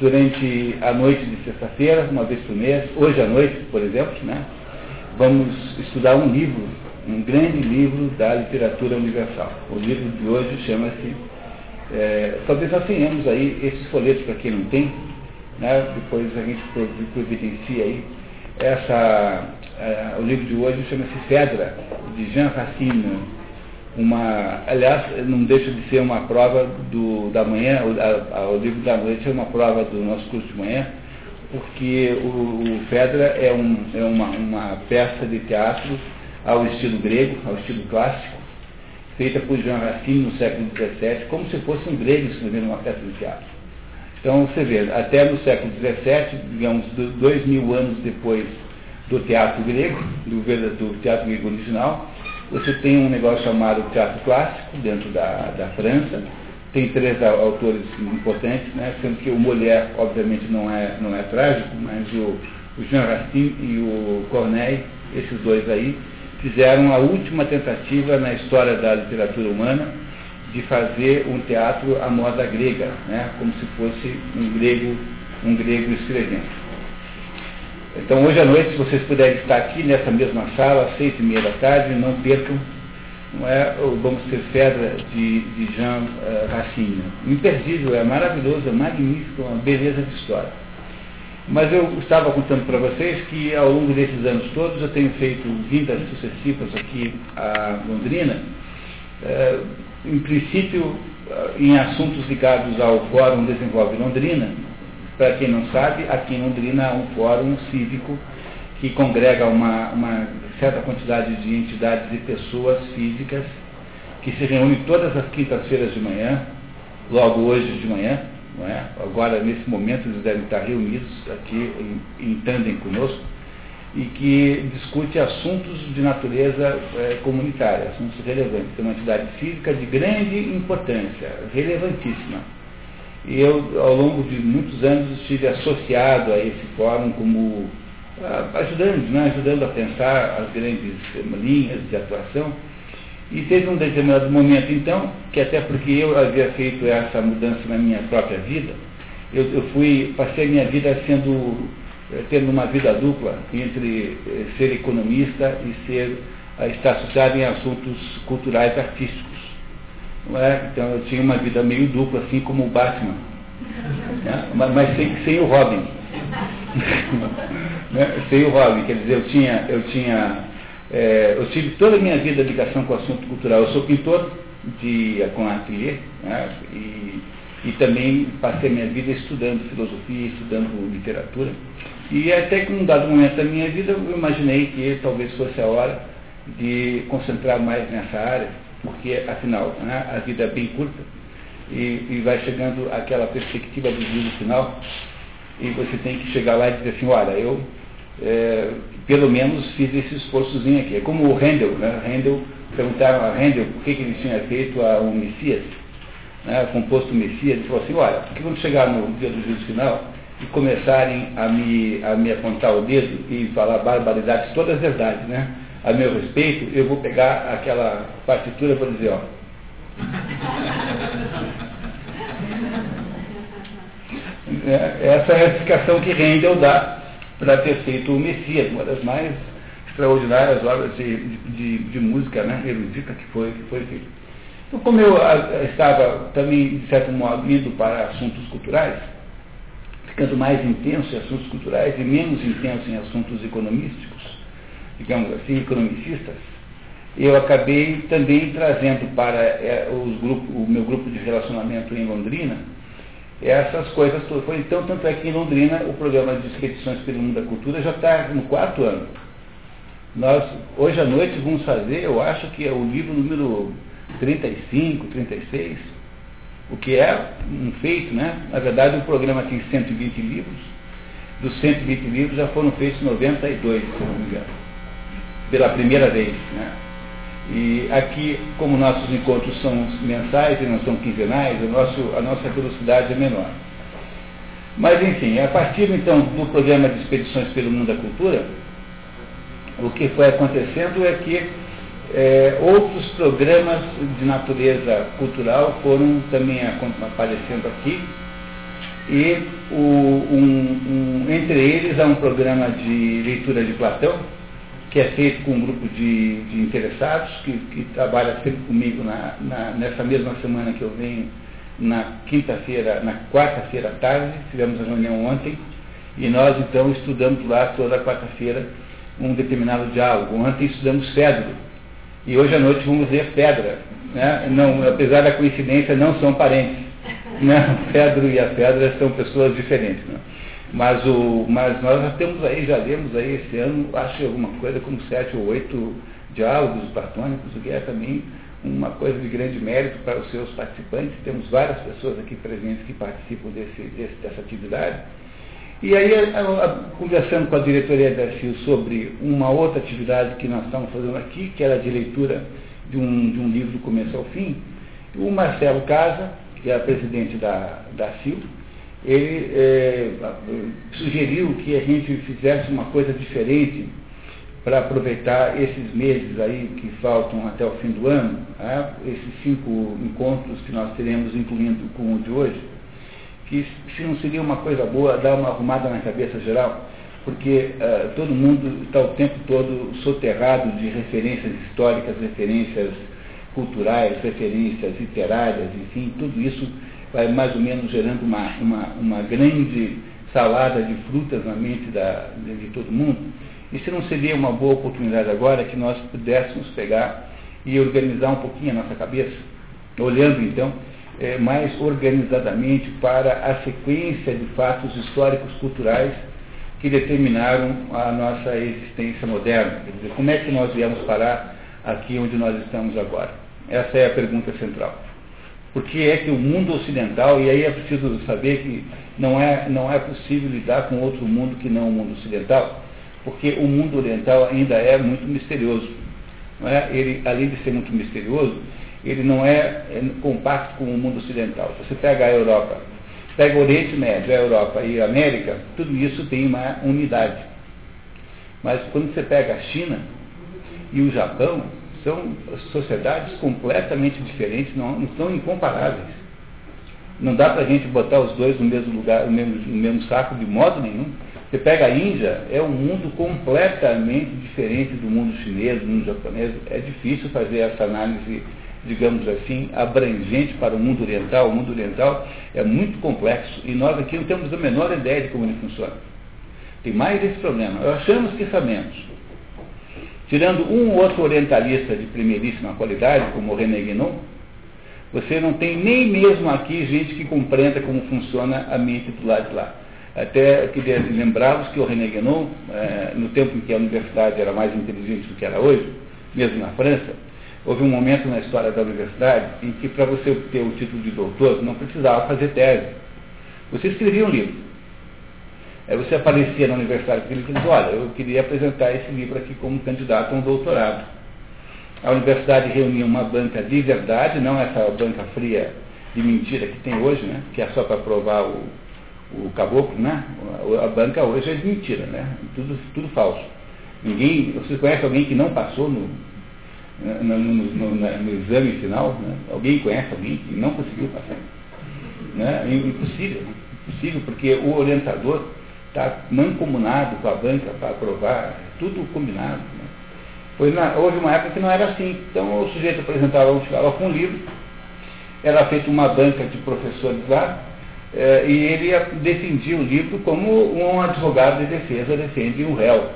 durante a noite de sexta-feira, uma vez por mês, hoje à noite, por exemplo, né, vamos estudar um livro, um grande livro da literatura universal. O livro de hoje chama-se, é, talvez nós tenhamos aí esses folhetos para quem não tem, né, depois a gente providencia aí. Essa, é, o livro de hoje chama-se Fedra, de Jean Racine, uma, aliás, não deixa de ser uma prova do, da manhã, o, a, o livro da noite é uma prova do nosso curso de manhã, porque o, o Fedra é, um, é uma, uma, peça de teatro ao estilo grego, ao estilo clássico, feita por Jean Racine no século XVII, como se fosse um grego escrevendo uma peça de teatro. Então, você vê, até no século XVII, digamos, dois mil anos depois do teatro grego, do, do teatro grego original, você tem um negócio chamado teatro clássico dentro da, da França. Tem três autores importantes, né? sendo que o Molière, obviamente, não é, não é trágico, mas o, o Jean Racine e o Corneille, esses dois aí, fizeram a última tentativa na história da literatura humana de fazer um teatro à moda grega, né? como se fosse um grego, um grego escrevendo. Então hoje à noite, se vocês puderem estar aqui nessa mesma sala, às seis e meia da tarde, não percam não é, o Vamos Ter Fedra de, de Jean uh, Racine. Imperdível, é maravilhoso, é magnífico, uma beleza de história. Mas eu estava contando para vocês que ao longo desses anos todos eu tenho feito vindas sucessivas aqui a Londrina, uh, em princípio uh, em assuntos ligados ao Fórum Desenvolve Londrina, para quem não sabe, aqui em Londrina há um fórum cívico que congrega uma, uma certa quantidade de entidades e pessoas físicas que se reúnem todas as quintas-feiras de manhã, logo hoje de manhã, não é? agora nesse momento eles devem estar reunidos aqui em, em tandem conosco, e que discute assuntos de natureza é, comunitária, assuntos relevantes. É uma entidade física de grande importância, relevantíssima. E eu, ao longo de muitos anos, estive associado a esse fórum como ah, ajudando, né, ajudando a pensar as grandes linhas de atuação. E teve um determinado momento, então, que até porque eu havia feito essa mudança na minha própria vida, eu, eu fui, passei a minha vida sendo, eh, tendo uma vida dupla entre eh, ser economista e ser, estar associado em assuntos culturais artísticos. É? Então eu tinha uma vida meio dupla, assim como o Batman. Né? Mas, mas sem, sem, o Robin. né? Sem o Robin, quer dizer, eu tinha, eu tinha, é, eu tive toda a minha vida ligação com o assunto cultural. Eu sou pintor de, com ateliê, né? e, e também passei a minha vida estudando filosofia, estudando literatura. E até que num dado momento da minha vida eu imaginei que talvez fosse a hora de concentrar mais nessa área porque afinal né, a vida é bem curta e, e, vai chegando aquela perspectiva do juízo final e você tem que chegar lá e dizer assim, olha, eu é, pelo menos fiz esse esforçozinho aqui. É como o Handel, né? Handel, perguntaram a Handel por que, que ele tinha feito a, um Messias, né? composto Messias, ele falou assim, olha, porque quando chegar no dia do juízo final e começarem a me, a me apontar o dedo e falar barbaridades, todas as verdades, né? A meu respeito, eu vou pegar aquela partitura e vou dizer, ó. É, essa é a explicação que Rendel dá para ter feito o Messias, uma das mais extraordinárias obras de, de, de música né, erudita que foi, que foi feita. Então, como eu estava também, de certo modo, indo para assuntos culturais, ficando mais intenso em assuntos culturais e menos intenso em assuntos economísticos, digamos assim, economicistas, eu acabei também trazendo para é, os grupos, o meu grupo de relacionamento em Londrina essas coisas todas. Então, tanto é que em Londrina o programa de expedições pelo mundo da cultura já está no quarto ano. Nós, hoje à noite, vamos fazer, eu acho que é o livro número 35, 36, o que é um feito, né? Na verdade, o programa tem 120 livros. Dos 120 livros já foram feitos 92, se não me engano pela primeira vez. Né? E aqui, como nossos encontros são mensais e não são quinzenais, o nosso, a nossa velocidade é menor. Mas, enfim, a partir então do programa de expedições pelo mundo da cultura, o que foi acontecendo é que é, outros programas de natureza cultural foram também aparecendo aqui. E o, um, um, entre eles há um programa de leitura de Platão, que é feito com um grupo de, de interessados, que, que, trabalha sempre comigo na, na, nessa mesma semana que eu venho, na quinta-feira, na quarta-feira à tarde, tivemos a reunião ontem, e nós então estudamos lá toda quarta-feira um determinado diálogo. Ontem estudamos Fedro, e hoje à noite vamos ver Pedra. Né? Não, apesar da coincidência, não são parentes. Né? Pedro e a Pedra são pessoas diferentes. Né? Mas, o, mas nós já temos aí, já lemos aí esse ano, acho alguma coisa como sete ou oito diálogos platônicos, o que é também uma coisa de grande mérito para os seus participantes. Temos várias pessoas aqui presentes que participam desse, desse, dessa atividade. E aí, a, a, conversando com a diretoria da CIL sobre uma outra atividade que nós estamos fazendo aqui, que era de leitura de um, de um livro do começo ao fim, o Marcelo Casa, que é presidente da, da CIL, ele é, sugeriu que a gente fizesse uma coisa diferente para aproveitar esses meses aí que faltam até o fim do ano, né? esses cinco encontros que nós teremos, incluindo com o de hoje, que se não seria uma coisa boa dar uma arrumada na cabeça geral, porque uh, todo mundo está o tempo todo soterrado de referências históricas, referências culturais, referências literárias, enfim, tudo isso vai mais ou menos gerando uma, uma, uma grande salada de frutas na mente da, de, todo mundo. E se não seria uma boa oportunidade agora que nós pudéssemos pegar e organizar um pouquinho a nossa cabeça, olhando então é, mais organizadamente para a sequência de fatos históricos culturais que determinaram a nossa existência moderna. Quer dizer, como é que nós viemos parar aqui onde nós estamos agora? Essa é a pergunta central. Por que é que o mundo ocidental, e aí é preciso saber que não é, não é possível lidar com outro mundo que não o mundo ocidental, porque o mundo oriental ainda é muito misterioso. Não é? Ele, além de ser muito misterioso, ele não é, é compacto com o mundo ocidental. Você pega a Europa, pega o Oriente Médio, a Europa e a América, tudo isso tem uma unidade. Mas quando você pega a China e o Japão, são sociedades completamente diferentes, não, não são incomparáveis. Não dá para a gente botar os dois no mesmo lugar, no mesmo, no mesmo saco de modo nenhum. Você pega a Índia, é um mundo completamente diferente do mundo chinês, do mundo japonês. É difícil fazer essa análise, digamos assim, abrangente para o mundo oriental. O mundo oriental é muito complexo e nós aqui não temos a menor ideia de como ele funciona. Tem mais esse problema. Achamos que sabemos. Tirando um ou outro orientalista de primeiríssima qualidade, como René Guénon, você não tem nem mesmo aqui gente que compreenda como funciona a mente do lado de lá. Até queria lembrá-los que o René Guénon, é, no tempo em que a universidade era mais inteligente do que era hoje, mesmo na França, houve um momento na história da universidade em que para você obter o título de doutor não precisava fazer tese. Você escrevia um livro. Aí você aparecia na universidade e dizia, olha, eu queria apresentar esse livro aqui como candidato a um doutorado. A universidade reunia uma banca de verdade, não essa banca fria de mentira que tem hoje, né? que é só para provar o, o caboclo, né? A banca hoje é de mentira, né? Tudo, tudo falso. Ninguém, você conhece alguém que não passou no, no, no, no, exame final? Né? Alguém conhece alguém que não conseguiu passar? Né? Impossível, impossível, porque o orientador está mancomunado com a banca para aprovar, tudo combinado. Né? Pois na, houve uma época que não era assim. Então o sujeito apresentava, chegava com um livro, era feita uma banca de professores lá, eh, e ele defendia o livro como um advogado de defesa defende um réu.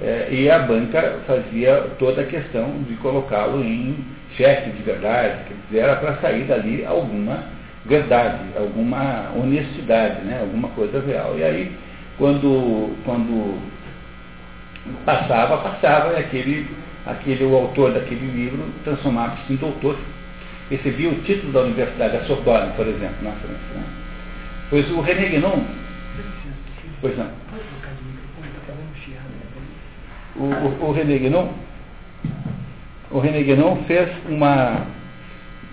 Eh, e a banca fazia toda a questão de colocá-lo em cheque de verdade, quer dizer, era para sair dali alguma verdade, alguma honestidade, né? alguma coisa real. E aí, quando, quando passava, passava, e aquele, aquele, o autor daquele livro transformava-se em doutor. Recebia o título da Universidade da Sorbonne, por exemplo, na França. Né? Pois o René Guénon... Pois não. O, o, o René Guénon, o René Guénon fez uma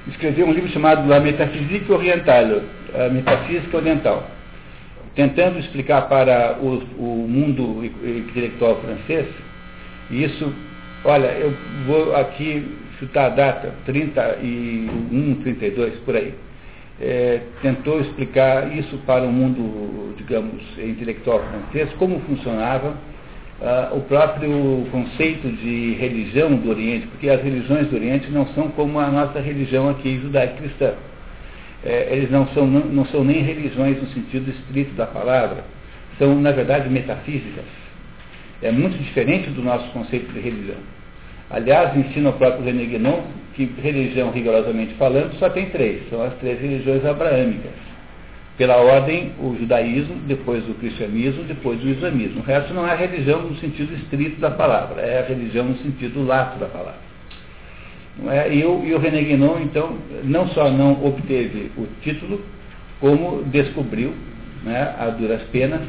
escreveu um livro chamado La Metaphysique a Metafísica Oriental, tentando explicar para o, o mundo intelectual francês, e isso, olha, eu vou aqui chutar a data, 31, 32, por aí. é, tentou explicar isso para o mundo, digamos, intelectual francês, como funcionava ah, o próprio conceito de religião do Oriente, porque as religiões do Oriente não são como a nossa religião aqui judaico-cristã. É, eles não são, não, não são nem religiões no sentido estrito da palavra, são, na verdade, metafísicas. É muito diferente do nosso conceito de religião. Aliás, ensina o próprio René Guénon que religião, rigorosamente falando, só tem três. São as três religiões abraâmicas pela ordem, o judaísmo, depois o cristianismo, depois o islamismo. O resto não é religião no sentido estrito da palavra, é a religião no sentido lato da palavra. É? E, o, e o René Guénon, então, não só não obteve o título, como descobriu, né, a duras penas,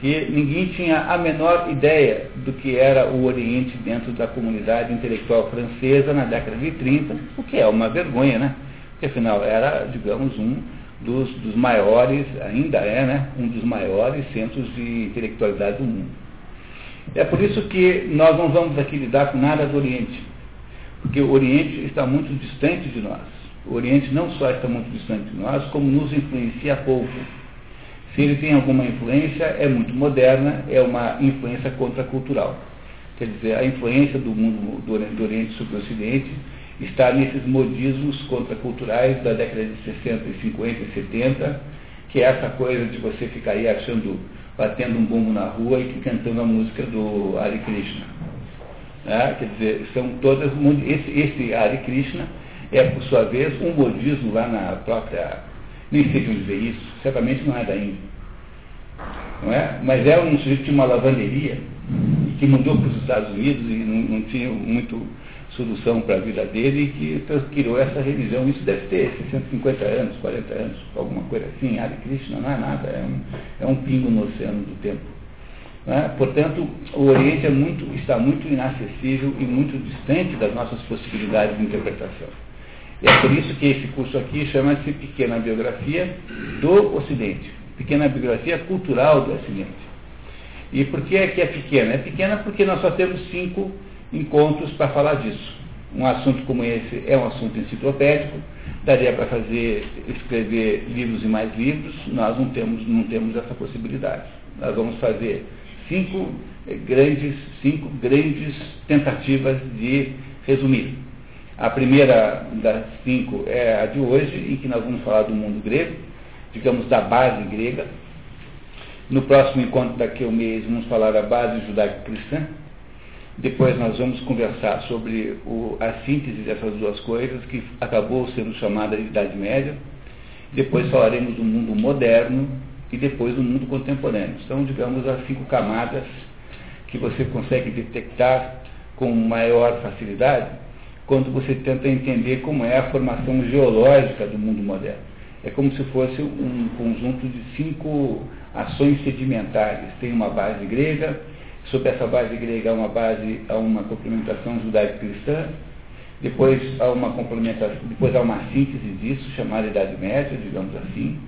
que ninguém tinha a menor ideia do que era o Oriente dentro da comunidade intelectual francesa na década de 30, o que é uma vergonha, né? Porque afinal era, digamos, um dos, dos maiores, ainda é, né, um dos maiores centros de intelectualidade do mundo. É por isso que nós não vamos aqui lidar com nada do Oriente, porque o Oriente está muito distante de nós. O Oriente não só está muito distante de nós, como nos influencia pouco. Se ele tem alguma influência, é muito moderna, é uma influência contracultural. Quer dizer, a influência do mundo do Oriente sobre o Ocidente está nesses modismos contraculturais da década de 60, 50 e 70, que é essa coisa de você ficar aí achando, batendo um bumbo na rua e cantando a música do Hare Krishna. Né? Quer dizer, são todas. Esse, esse Hare Krishna é, por sua vez, um modismo lá na própria. Nem sei onde ver isso, certamente não é da Índia. Não é? Mas é um sujeito de uma lavanderia que mudou para os Estados Unidos e não, não tinha muito solução para a vida dele e que criou essa religião. Isso deve ter 650 anos, 40 anos, alguma coisa assim. Hare Krishna não é nada, é um, é um pingo no oceano do tempo. É? Portanto, o Oriente é muito, está muito inacessível e muito distante das nossas possibilidades de interpretação. E é por isso que esse curso aqui chama-se Pequena Biografia do Ocidente, Pequena Biografia Cultural do Ocidente. E por que é que é pequena? É pequena porque nós só temos cinco encontros para falar disso. Um assunto como esse é um assunto enciclopédico, daria para fazer, escrever livros e mais livros, nós não temos, não temos essa possibilidade. Nós vamos fazer cinco grandes, cinco grandes tentativas de resumir. A primeira das cinco é a de hoje, em que nós vamos falar do mundo grego, digamos da base grega. No próximo encontro daqui a um mês vamos falar da base judaico-cristã. Depois nós vamos conversar sobre o, a síntese dessas duas coisas, que acabou sendo chamada de Idade Média. Depois falaremos do mundo moderno e depois do mundo contemporâneo. São, digamos, as cinco camadas que você consegue detectar com maior facilidade quando você tenta entender como é a formação geológica do mundo moderno. É como se fosse um conjunto de cinco ações sedimentares. Tem uma base grega, Sob essa base grega há uma base, há uma complementação judaico-cristã, depois há uma complementação, depois há uma síntese disso, chamada Idade Média, digamos assim,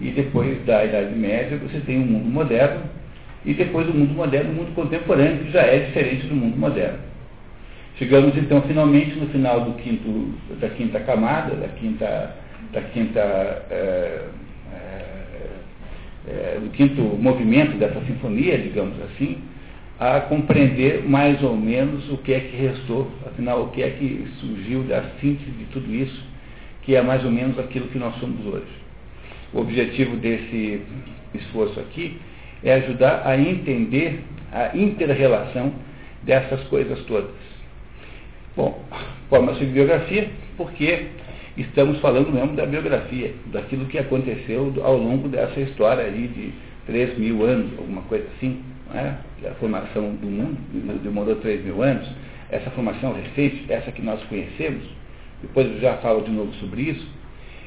e depois da Idade Média você tem o um mundo moderno, e depois do mundo moderno, o mundo contemporâneo, que já é diferente do mundo moderno. Chegamos então finalmente no final do quinto, da quinta camada, da quinta, da quinta é, é, é, do quinto movimento dessa sinfonia, digamos assim, a compreender mais ou menos o que é que restou, afinal, o que é que surgiu da síntese de tudo isso, que é mais ou menos aquilo que nós somos hoje. O objetivo desse esforço aqui é ajudar a entender a inter-relação dessas coisas todas. Bom, forma-se biografia, porque estamos falando mesmo da biografia, daquilo que aconteceu ao longo dessa história aí de 3 mil anos, alguma coisa assim né, a formação do mundo, demorou 3 mil anos, essa formação recente, essa que nós conhecemos, depois eu já falo de novo sobre isso.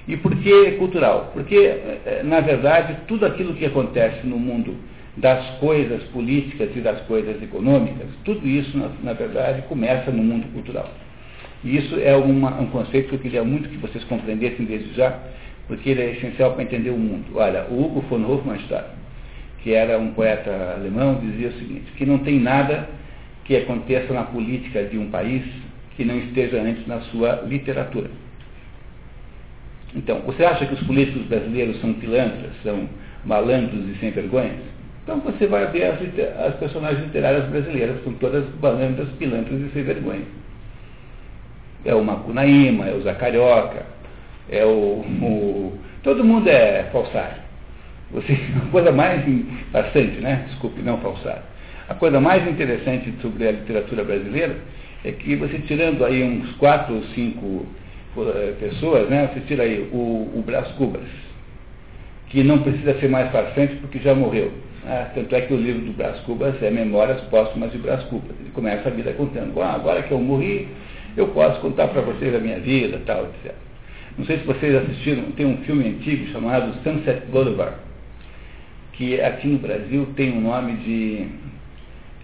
E por que cultural? Porque, eh, eh, na verdade, tudo aquilo que acontece no mundo das coisas políticas e das coisas econômicas, tudo isso, na, na verdade, começa no mundo cultural. E isso é uma, um conceito que eu queria muito que vocês compreendessem desde já, porque ele é essencial para entender o mundo. Olha, o Hugo von Hofmannsthal, que era um poeta alemão, dizia o seguinte, que não tem nada que aconteça na política de um país que não esteja antes na sua literatura. Então, você acha que os políticos brasileiros são pilantras, são malandros e sem vergonhas? Então você vai ver as, as personagens literárias brasileiras, são todas malandras, pilantras e sem vergonha. É o Macunaíma, é o Zacarioca, é o, o. Todo mundo é falsário. Você, a coisa mais bastante, né? Desculpe, não falsário. A coisa mais interessante sobre a literatura brasileira é que você tirando aí uns quatro ou cinco uh, pessoas, né? Você tira aí o, o Brás Cubas, que não precisa ser mais farsante porque já morreu. Ah, tanto é que o livro do Brás Cubas é Memórias Póstumas de Brás Cubas. Ele começa a vida contando, ah, agora que eu morri, eu posso contar para vocês a minha vida, tal, etc. Não sei se vocês assistiram, tem um filme antigo chamado Sunset Boulevard, que aqui no Brasil tem o nome de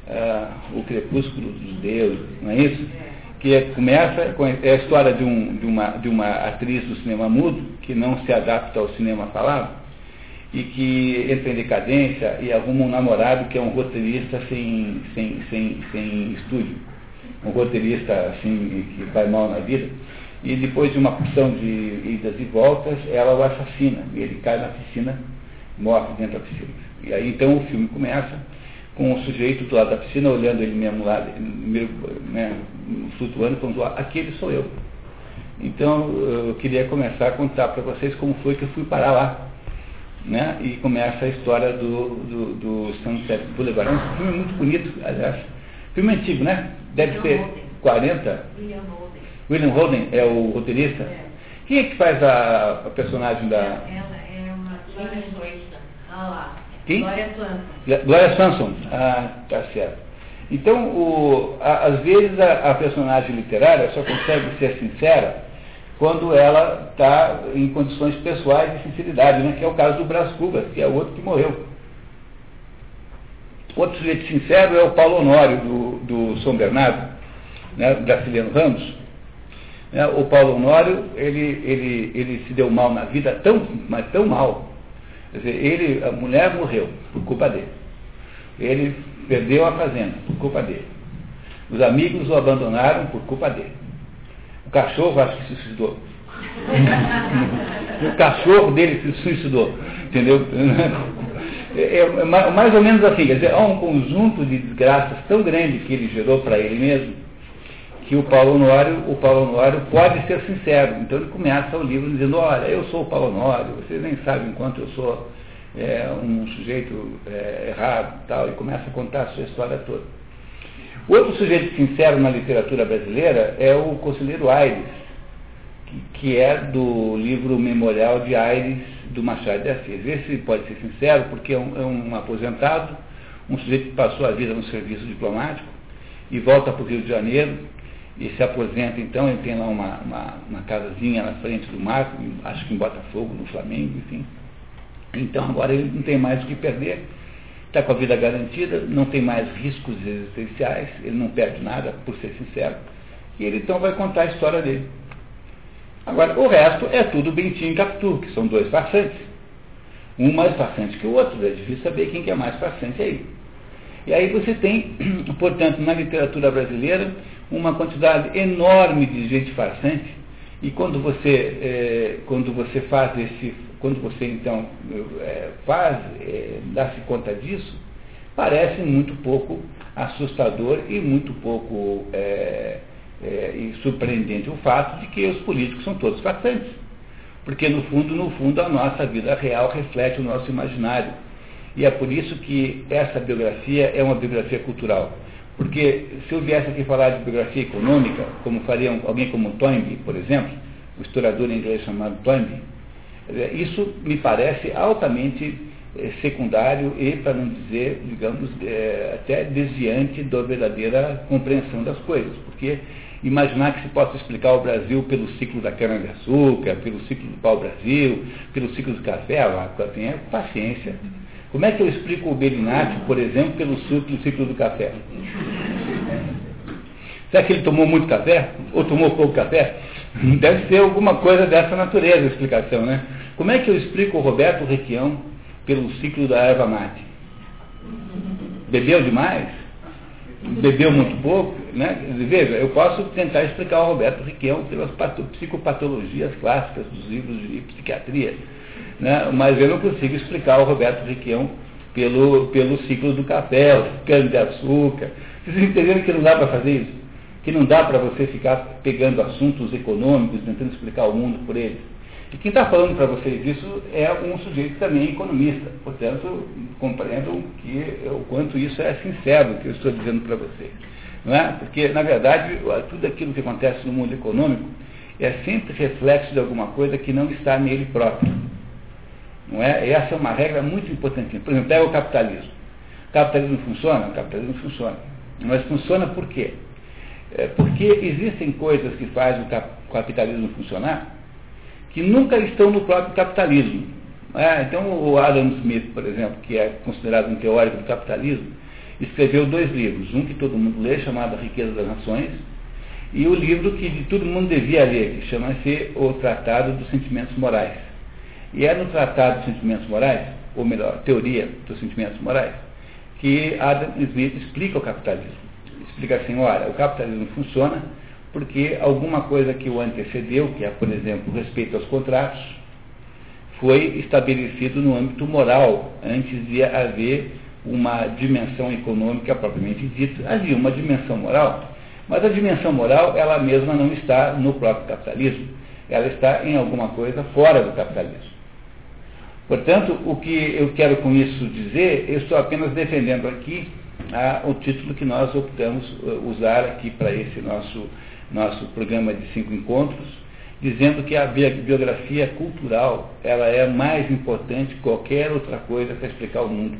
uh, O Crepúsculo dos Deuses, não é isso? Que é, começa com é a história de, um, de, uma, de uma atriz do cinema mudo que não se adapta ao cinema falado e que entra em decadência e arruma um namorado que é um roteirista sem, sem, sem, sem estúdio. Um roteirista assim, que vai mal na vida. E depois de uma opção de idas e voltas, ela o assassina. E ele cai na piscina, morre dentro da piscina. E aí então o filme começa com o sujeito do lado da piscina, olhando ele mesmo lá, né, flutuando, falando, aquele sou eu. Então eu queria começar a contar para vocês como foi que eu fui parar lá. Né? E começa a história do, do, do Sunset Boulevard. É um filme muito bonito, aliás. Filme antigo, né? Deve ser Holden. 40. William Holden. William Holden é o roteirista? É. Quem é que faz a, a personagem da. Ela Glória Ah lá. Quem? Glória Swanson. Glória Swanson. Ah, tá certo. Então, o, a, às vezes a, a personagem literária só consegue ser sincera quando ela está em condições pessoais de sinceridade, né? que é o caso do Brás Cubas, que é o outro que morreu. Outro sujeito sincero é o Paulo Honório, do, do São Bernardo, né? Graciliano Ramos. Né? O Paulo Honório, ele, ele, ele se deu mal na vida, tão, mas tão mal. Quer dizer, ele, a mulher morreu por culpa dele. Ele perdeu a fazenda por culpa dele. Os amigos o abandonaram por culpa dele cachorro acho que se suicidou. o cachorro dele se suicidou. Entendeu? É, é, mais ou menos assim, quer dizer, há um conjunto de desgraças tão grande que ele gerou para ele mesmo, que o Paulo Honório, o Paulo Honório pode ser sincero. Então ele começa o livro dizendo, olha, eu sou o Paulo Honório, vocês nem sabem quanto eu sou é, um sujeito é, errado tal, e começa a contar a sua história toda. Outro sujeito sincero na literatura brasileira é o Conselheiro Aires, que, que é do livro Memorial de Aires do Machado de Assis. Esse pode ser sincero porque é um, é um aposentado, um sujeito que passou a vida no serviço diplomático e volta para o Rio de Janeiro e se aposenta então, ele tem lá uma, uma, uma casazinha na frente do mar, acho que em Botafogo, no Flamengo, enfim. Então agora ele não tem mais o que perder está com a vida garantida, não tem mais riscos existenciais, ele não perde nada, por ser sincero, e ele então vai contar a história dele. Agora, o resto é tudo Bentinho e Capitu, que são dois farsantes. Um mais farsante que o outro, é difícil saber quem que é mais farsante aí. E aí você tem, portanto, na literatura brasileira, uma quantidade enorme de gente farsante, e quando você, é, quando você faz esse quando você então é, faz, é, dá-se conta disso, parece muito pouco assustador e muito pouco é, é, e surpreendente o fato de que os políticos são todos farsantes. Porque no fundo, no fundo, a nossa vida real reflete o nosso imaginário. E é por isso que essa biografia é uma biografia cultural. Porque se eu viesse aqui falar de biografia econômica, como faria alguém como Toynbee, por exemplo, o historiador inglês chamado Toynbee, isso me parece altamente eh, secundário e, para não dizer, digamos, eh, até desviante da verdadeira compreensão das coisas, porque imaginar que se possa explicar o Brasil pelo ciclo da cana-de-açúcar, pelo ciclo do pau-brasil, pelo ciclo do café, ah, tenha paciência. Como é que eu explico o Belinati, por exemplo, pelo ciclo, do café? Será que ele tomou muito café? Ou tomou pouco café? Deve ser alguma coisa dessa natureza a explicação, né? Como é que eu explico o Roberto Requião pelo ciclo da erva mate? Bebeu demais? bebeu muito pouco, né? Veja, eu posso tentar explicar ao Roberto Riquelme pelas psicopatologias clássicas dos livros de psiquiatria, né? mas eu não consigo explicar ao Roberto Riquelme pelo, pelo ciclo do café, o cano de açúcar. Vocês entenderam que não dá para fazer isso? Que não dá para você ficar pegando assuntos econômicos, tentando explicar o mundo por eles. E quem está falando para vocês isso é um sujeito também economista. Portanto, compreendam que, o quanto isso é sincero que eu estou dizendo para vocês. Não é? Porque, na verdade, tudo aquilo que acontece no mundo econômico é sempre reflexo de alguma coisa que não está nele próprio. Não é? Essa é uma regra muito importante. Por exemplo, pega o capitalismo. O capitalismo funciona? O capitalismo funciona. Mas funciona por quê? É porque existem coisas que fazem o capitalismo funcionar que nunca estão no próprio capitalismo. É, então, o Adam Smith, por exemplo, que é considerado um teórico do capitalismo, escreveu dois livros. Um que todo mundo lê, chamado A Riqueza das Nações, e o livro que todo mundo devia ler, que chama-se O Tratado dos Sentimentos Morais. E é no Tratado dos Sentimentos Morais, ou melhor, Teoria dos Sentimentos Morais, que Adam Smith explica o capitalismo. Explica assim, olha, o capitalismo funciona porque alguma coisa que o antecedeu, que é, por exemplo, respeito aos contratos, foi estabelecido no âmbito moral, antes de haver uma dimensão econômica propriamente dita. Havia uma dimensão moral, mas a dimensão moral, ela mesma não está no próprio capitalismo. Ela está em alguma coisa fora do capitalismo. Portanto, o que eu quero com isso dizer, eu estou apenas defendendo aqui ah, o título que nós optamos uh, usar aqui para esse nosso nosso programa de cinco encontros, dizendo que a biografia cultural ela é mais importante que qualquer outra coisa para explicar o mundo.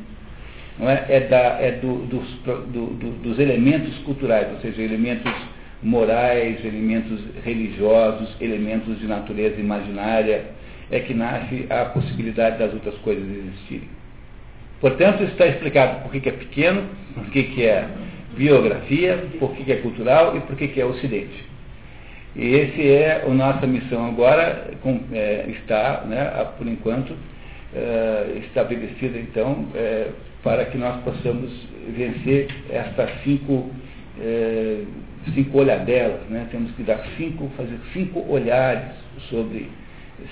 Não é? É, da, é do, dos, do, do, dos elementos culturais, ou seja, elementos morais, elementos religiosos, elementos de natureza imaginária, é que nasce a possibilidade das outras coisas existirem. Portanto, está explicado por que é pequeno, por que é biografia, por que é cultural e por que é ocidente. E esse é a nossa missão agora, com, é, está, né, por enquanto, é, estabelecida então, é, para que nós possamos vencer estas cinco, é, cinco olhadelas. Né? Temos que dar cinco, fazer cinco olhares sobre,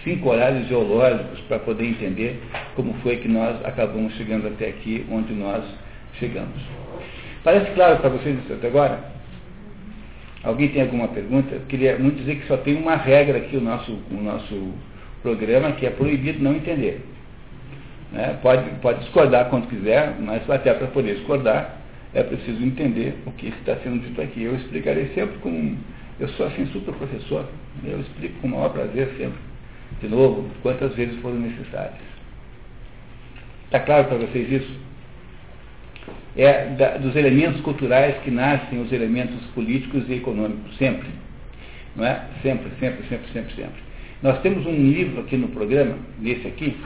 cinco olhares geológicos para poder entender como foi que nós acabamos chegando até aqui, onde nós chegamos. Parece claro para vocês isso até agora? Alguém tem alguma pergunta? Eu queria muito dizer que só tem uma regra aqui no nosso, o nosso programa, que é proibido não entender. Né? Pode, pode discordar quando quiser, mas até para poder discordar, é preciso entender o que está sendo dito aqui. Eu explicarei sempre com. Eu sou assim, super professor, eu explico com o maior prazer sempre, de novo, quantas vezes forem necessárias. Está claro para vocês isso? é da, dos elementos culturais que nascem os elementos políticos e econômicos, sempre. Não é? Sempre, sempre, sempre, sempre, sempre. Nós temos um livro aqui no programa, nesse aqui,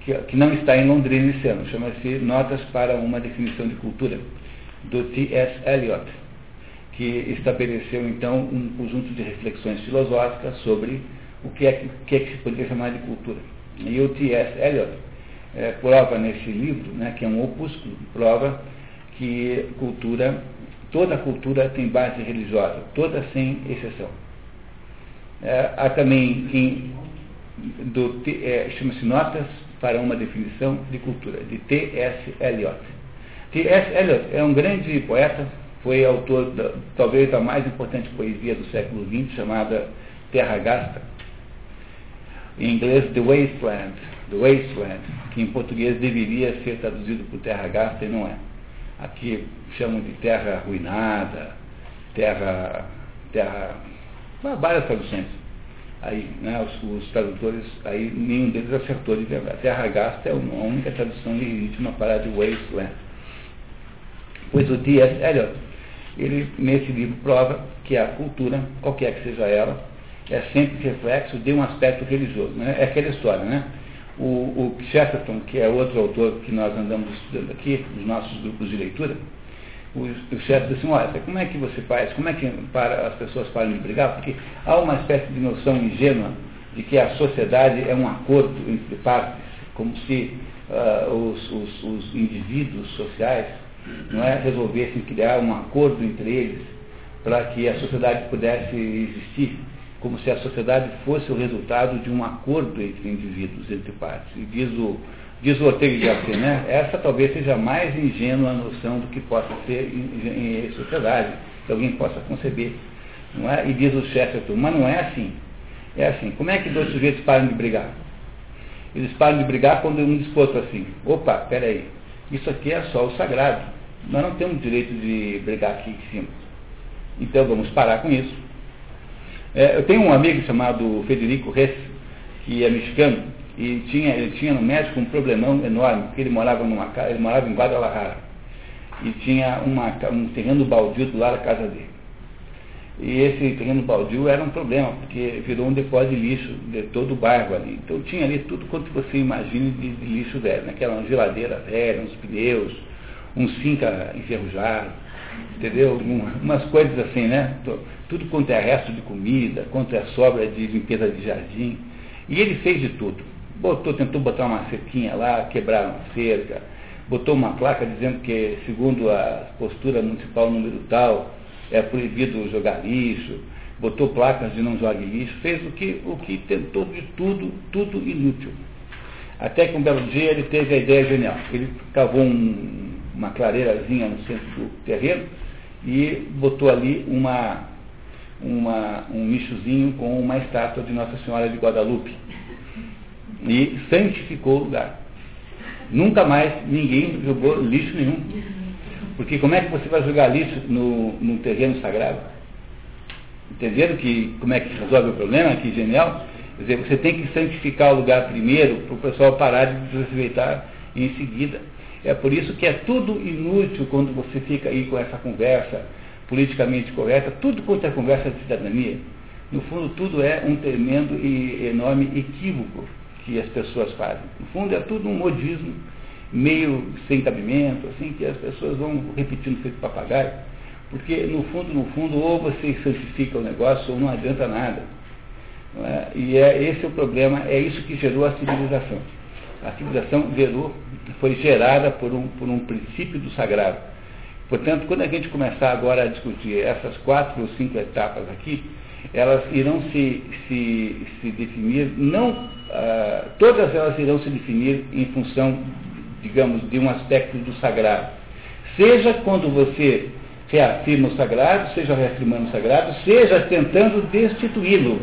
que, que não está em Londrina esse ano, chama-se Notas para uma Definição de Cultura, do T.S. Eliot, que estabeleceu então um conjunto de reflexões filosóficas sobre o que é que, é que se poderia chamar de cultura. E o T.S. Eliot é, prova nesse livro, né, que é um opúsculo, prova que cultura, toda cultura tem base religiosa, toda sem exceção. É, há também em, do, é, chama-se Notas para uma definição de cultura, de T.S. Eliot. T.S. Eliot é um grande poeta, foi autor da, talvez da mais importante poesia do século XX, chamada Terra Gasta, em inglês The Wasteland, The Wasteland, que em português deveria ser traduzido por terra gasta e não é. Aqui chamam de terra arruinada, terra, terra, várias traduções. Aí, né, os, os, tradutores, aí nenhum deles acertou de verdade. Terra gasta é a única tradução legítima para de wasteland. Pois o D.S. Eliot, ele nesse livro prova que a cultura, qualquer que seja ela, é sempre reflexo de um aspecto religioso. Né? É aquela história, né? O, o Chesterton, que é outro autor que nós andamos estudando aqui, nos nossos grupos de leitura, o, o Chesterton disse, olha, como é que você faz, como é que para, as pessoas param de brigar? Porque há uma espécie de noção ingênua de que a sociedade é um acordo entre partes, como se uh, os, os, os indivíduos sociais não é, resolvessem criar um acordo entre eles para que a sociedade pudesse existir, como se a sociedade fosse o resultado de um acordo entre indivíduos, entre partes. E diz o, diz o Ortega de Gasset, né, essa talvez seja a mais ingênua noção do que possa ser em, em sociedade, que alguém possa conceber. Não é? E diz o Chesterton, mas não é assim. É assim, como é que dois sujeitos param de brigar? Eles param de brigar quando um diz outro assim, opa, peraí, isso aqui é só o sagrado. Nós não temos direito de brigar aqui em cima. Então vamos parar com isso. É, eu tenho um amigo chamado Federico Ress, que é mexicano, e tinha, ele tinha no México um problemão enorme, porque ele morava numa ele morava em Guadalajara. E tinha uma, um terreno baldio do lado da casa dele. E esse terreno baldio era um problema, porque virou um depósito de lixo de todo o bairro ali. Então tinha ali tudo quanto você imagine de, de lixo velho, né? Aquela geladeira velha, uns pneus, um cinca enferrujado, entendeu? Um, umas coisas assim, né? Tudo quanto é resto de comida, quanto é sobra de limpeza de jardim. E ele fez de tudo. Botou, tentou botar uma cerquinha lá, quebrar uma cerca, botou uma placa dizendo que, segundo a postura municipal número tal, é proibido jogar lixo, botou placas de não jogue lixo, fez o que, o que tentou de tudo, tudo inútil. Até que um belo dia ele teve a ideia genial. Ele cavou um, uma clareirazinha no centro do terreno e botou ali uma, uma, um nichozinho com uma estátua de Nossa Senhora de Guadalupe. E santificou o lugar. Nunca mais ninguém jogou lixo nenhum. Porque como é que você vai jogar lixo no, no terreno sagrado? Entenderam que, como é que resolve o problema? Que genial. Quer dizer, você tem que santificar o lugar primeiro para o pessoal parar de desrespeitar em seguida. É por isso que é tudo inútil quando você fica aí com essa conversa politicamente correta, tudo quanto é conversa de cidadania. No fundo, tudo é um tremendo e enorme equívoco que as pessoas fazem. No fundo, é tudo um modismo meio sem cabimento, assim, que as pessoas vão repetindo feito papagaio, porque no fundo, no fundo, ou você santifica o negócio ou não adianta nada. Não é? E é esse o problema, é isso que gerou a civilização. A civilização gerou, foi gerada por um, por um princípio do sagrado. Portanto, quando a gente começar agora a discutir essas quatro ou cinco etapas aqui, elas irão se, se, se definir, não, ah, todas elas irão se definir em função digamos, de um aspecto do sagrado. Seja quando você reafirma o sagrado, seja reafirmando o sagrado, seja tentando destituí-lo.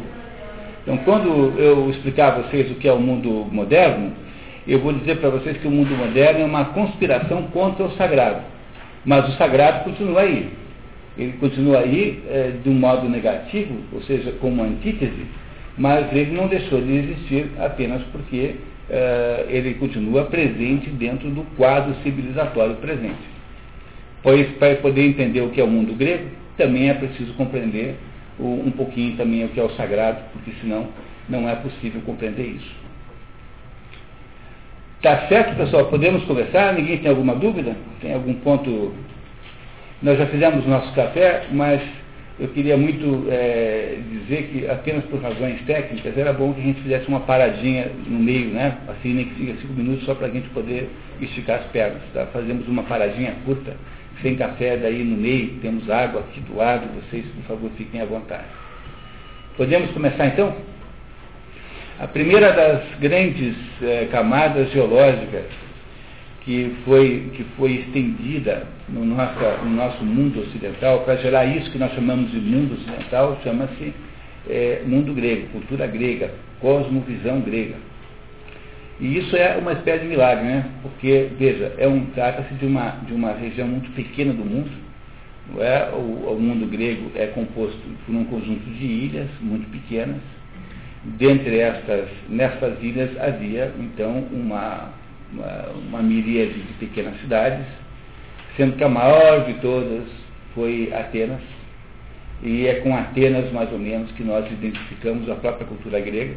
Então, quando eu explicar a vocês o que é o mundo moderno, eu vou dizer para vocês que o mundo moderno é uma conspiração contra o sagrado. Mas o sagrado continua aí. Ele continua aí é, de um modo negativo, ou seja, como antítese, mas ele não deixou de existir apenas porque uh, ele continua presente dentro do quadro civilizatório presente. Pois, para poder entender o que é o mundo grego, também é preciso compreender o, um pouquinho também o que é o sagrado, porque senão não é possível compreender isso. Tá certo, pessoal? Podemos conversar? Ninguém tem alguma dúvida? Tem algum ponto? Nós já fizemos o nosso café, mas eu queria muito é, dizer que, apenas por razões técnicas, era bom que a gente fizesse uma paradinha no meio, né? Assim, nem que siga cinco minutos, só para a gente poder esticar as pernas. Tá? Fazemos uma paradinha curta, sem café, daí no meio, temos água aqui do lado, vocês, por favor, fiquem à vontade. Podemos começar então? A primeira das grandes é, camadas geológicas que foi, que foi estendida no, nossa, no nosso mundo ocidental, para gerar isso que nós chamamos de mundo ocidental, chama-se é, mundo grego, cultura grega, cosmovisão grega. E isso é uma espécie de milagre, né? Porque, veja, é um, trata-se de uma, de uma região muito pequena do mundo. Não é? o, o mundo grego é composto por um conjunto de ilhas muito pequenas. Dentre estas, nestas ilhas havia, então, uma, uma, uma miríade de pequenas cidades, sendo que a maior de todas foi Atenas, e é com Atenas, mais ou menos, que nós identificamos a própria cultura grega,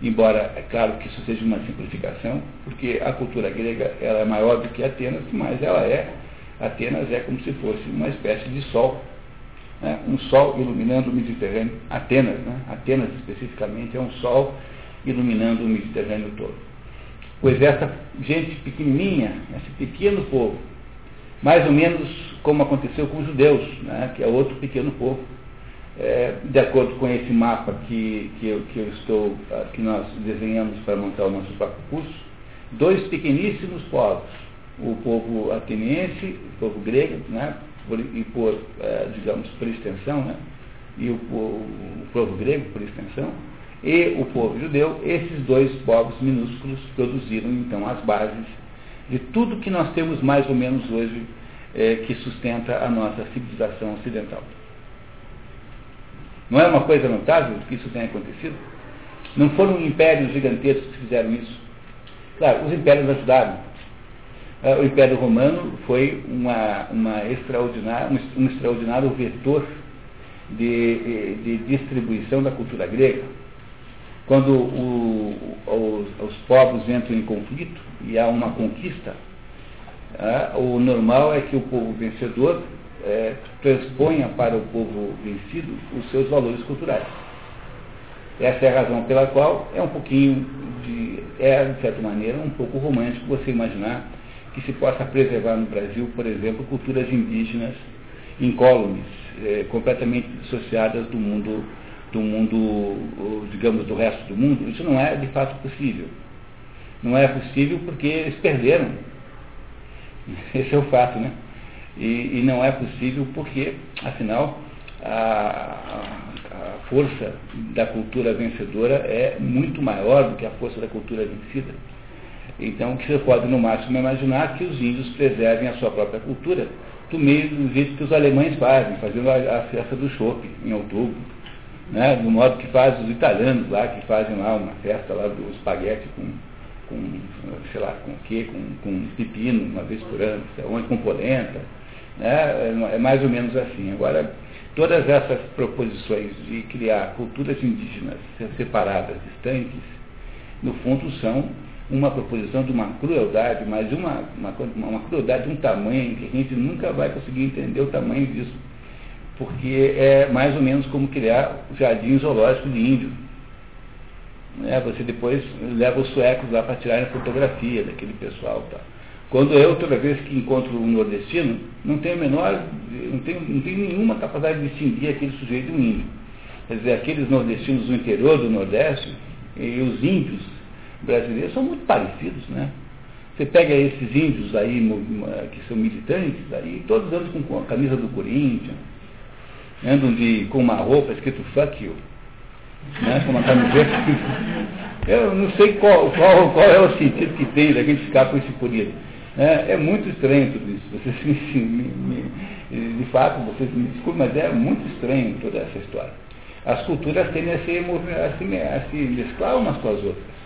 embora é claro que isso seja uma simplificação, porque a cultura grega ela é maior do que Atenas, mas ela é, Atenas é como se fosse uma espécie de sol, né? um sol iluminando o Mediterrâneo, Atenas, né? Atenas especificamente é um sol iluminando o Mediterrâneo todo. Pois essa gente pequenininha, esse pequeno povo, Mais ou menos como aconteceu com os judeus, né, que é outro pequeno povo. É, de acordo com esse mapa que, que, eu, que eu estou, ah, que nós desenhamos para montar o nosso próprio curso, dois pequeníssimos povos, o povo ateniense, o povo grego, né, por, e por, é, digamos, por extensão, né, e o, o, o povo grego, por extensão, e o povo judeu, esses dois povos minúsculos produziram então as bases de tudo que nós temos mais ou menos hoje é, que sustenta a nossa civilização ocidental. Não é uma coisa notável que isso tenha acontecido? Não foram impérios gigantescos que fizeram isso? Claro, os impérios ajudaram. É, o Império Romano foi uma, uma extraordinária, um, extraordinário vetor de, de, distribuição da cultura grega. Quando o, os, os povos entram em conflito e há uma conquista, é, o normal é que o povo vencedor é, transponha para o povo vencido os seus valores culturais. Essa é a razão pela qual é um pouquinho de, é de certa maneira um pouco romântico você imaginar que se possa preservar no Brasil, por exemplo, culturas indígenas incólumes, é, completamente dissociadas do mundo, do mundo, digamos, do resto do mundo. Isso não é de fato possível. Não é possível porque eles perderam. Esse é o fato, né? E, e não é possível porque, afinal, a, a, força da cultura vencedora é muito maior do que a força da cultura vencida. Então, o que você pode, no máximo, imaginar que os índios preservem a sua própria cultura, do meio do jeito que os alemães fazem, fazendo a, a festa do chope em outubro, né? do modo que fazem os italianos lá, que fazem lá uma festa lá do espaguete com, com sei lá, com o quê, com, com pepino uma vez por ano, onde com polenta, né? é mais ou menos assim. Agora, todas essas proposições de criar culturas indígenas separadas, distantes, no fundo são uma proposição de uma crueldade, mas uma, uma, uma crueldade de um tamanho que a gente nunca vai conseguir entender o tamanho disso. Porque é mais ou menos como criar o jardim zoológico de índio. É, você depois leva os suecos lá para tirarem fotografia daquele pessoal. Tá. Quando eu, toda vez que encontro um nordestino, não tenho menor, não tenho, não tenho nenhuma capacidade de distinguir aquele sujeito um índio. Quer dizer, aqueles nordestinos do interior do Nordeste e os índios brasileiros são muito parecidos, né? Você pega esses índios aí que são militantes, aí todos andam com a camisa do Corinthians, andam de, com uma roupa escrito fuck you, né? com uma camiseta. Eu não sei qual, qual, qual é o sentido que tem da gente ficar com esse purismo. É, é, muito estranho tudo isso. Vocês, me, me, de fato, vocês me desculpem, mas é muito estranho toda essa história. As culturas tendem a se, a se, a se mesclar umas com as outras.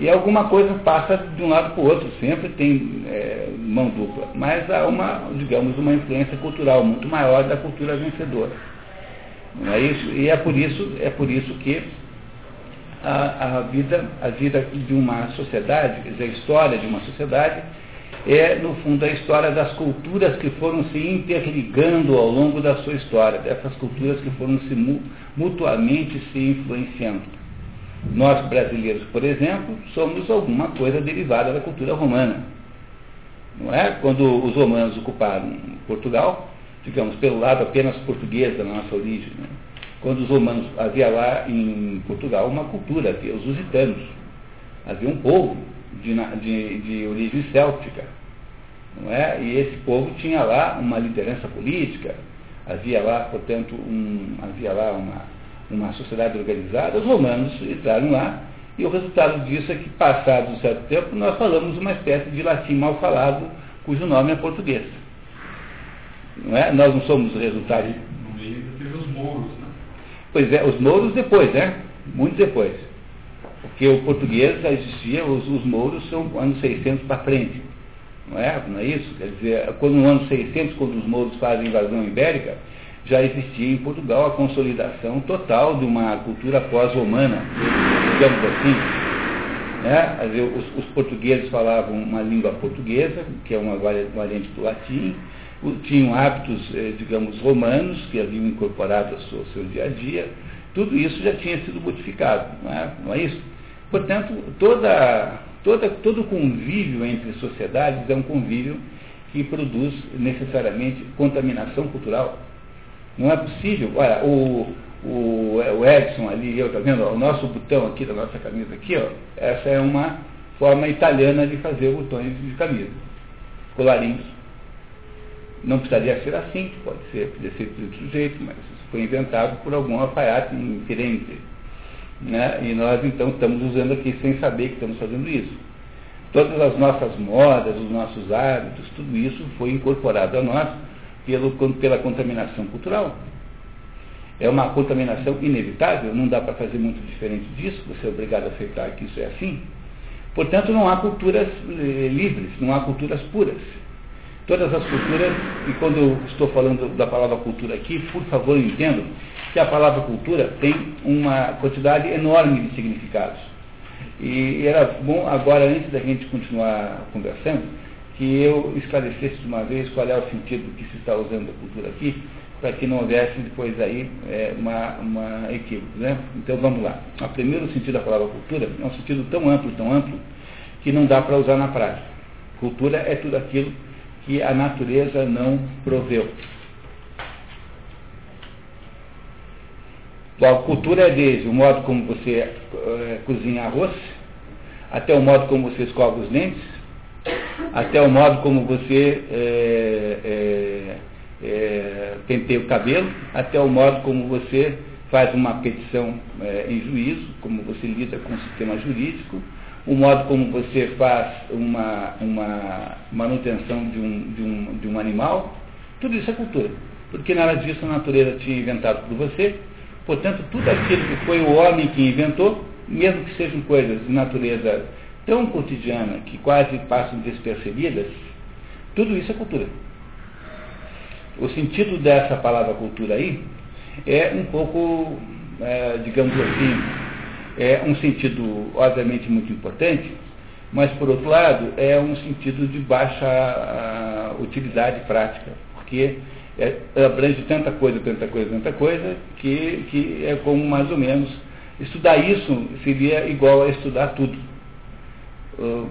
E alguma coisa passa de um lado para o outro, sempre tem é, mão dupla. Mas há uma, digamos, uma influência cultural muito maior da cultura vencedora. Não é isso? E é por isso, é por isso que a, a, vida, a vida de uma sociedade, quer dizer, a história de uma sociedade, é, no fundo, a história das culturas que foram se interligando ao longo da sua história, dessas culturas que foram se mutuamente se influenciando. Nós brasileiros, por exemplo, somos alguma coisa derivada da cultura romana. Não é? Quando os romanos ocuparam Portugal, digamos, pelo lado apenas português da nossa origem, né? quando os romanos, havia lá em Portugal uma cultura, havia os lusitanos, havia um povo de, de, de origem céltica, não é? E esse povo tinha lá uma liderança política, havia lá, portanto, um, havia lá uma, uma sociedade organizada, os romanos entraram lá, e o resultado disso é que, passado um certo tempo, nós falamos uma espécie de latim mal falado, cujo nome é português. Não é? Nós não somos o resultado. No meio teve os mouros, né? Pois é, os mouros depois, né? Muito depois. Porque o português já existia, os, os mouros são anos 600 para frente. Não é? Não é isso? Quer dizer, quando no ano 600, quando os mouros fazem a invasão ibérica, já existia em Portugal a consolidação total de uma cultura pós-romana, digamos assim. Né? Os, os, portugueses falavam uma língua portuguesa, que é uma variante do latim, tinham hábitos, eh, digamos, romanos, que haviam incorporado ao seu, seu, dia a dia, tudo isso já tinha sido modificado, não é, não é isso? Portanto, toda, toda, todo convívio entre sociedades é um convívio que produz necessariamente contaminação cultural. Não é possível. Olha, o, o, o Edson ali, eu, tá vendo? O nosso botão aqui da nossa camisa aqui, ó, essa é uma forma italiana de fazer botões de camisa. Colarinhos. Não precisaria ser assim, pode ser, poderia ser de outro jeito, mas isso foi inventado por algum alfaiate em Firenze. Né? E nós então estamos usando aqui sem saber que estamos fazendo isso. Todas as nossas modas, os nossos hábitos, tudo isso foi incorporado a nós pelo, pela contaminação cultural. É uma contaminação inevitável, não dá para fazer muito diferente disso, você é obrigado a aceitar que isso é assim. Portanto, não há culturas eh, livres, não há culturas puras. Todas as culturas, e quando eu estou falando da palavra cultura aqui, por favor entendam que a palavra cultura tem uma quantidade enorme de significados. E era bom, agora, antes da gente continuar conversando, que eu esclarecesse de uma vez qual é o sentido que se está usando a cultura aqui, para que não houvesse depois aí é, uma, uma equívoco. Né? Então vamos lá. O primeiro sentido da palavra cultura é um sentido tão amplo, tão amplo, que não dá para usar na prática. Cultura é tudo aquilo que a natureza não proveu. Cultura é desde o modo como você é, cozinha arroz, até o modo como você escova os dentes, até o modo como você é, é, é, penteia o cabelo, até o modo como você faz uma petição é, em juízo, como você lida com o sistema jurídico, o modo como você faz uma, uma manutenção de um, de, um, de um animal, tudo isso é cultura. Porque nada disso a natureza tinha inventado por você. Portanto, tudo aquilo que foi o homem que inventou, mesmo que sejam coisas de natureza tão cotidiana que quase passam despercebidas, tudo isso é cultura. O sentido dessa palavra cultura aí é um pouco, é, digamos assim, é um sentido obviamente muito importante, mas por outro lado é um sentido de baixa a, utilidade prática, porque é, abrange tanta coisa, tanta coisa, tanta coisa, que, que é como mais ou menos estudar isso seria igual a estudar tudo.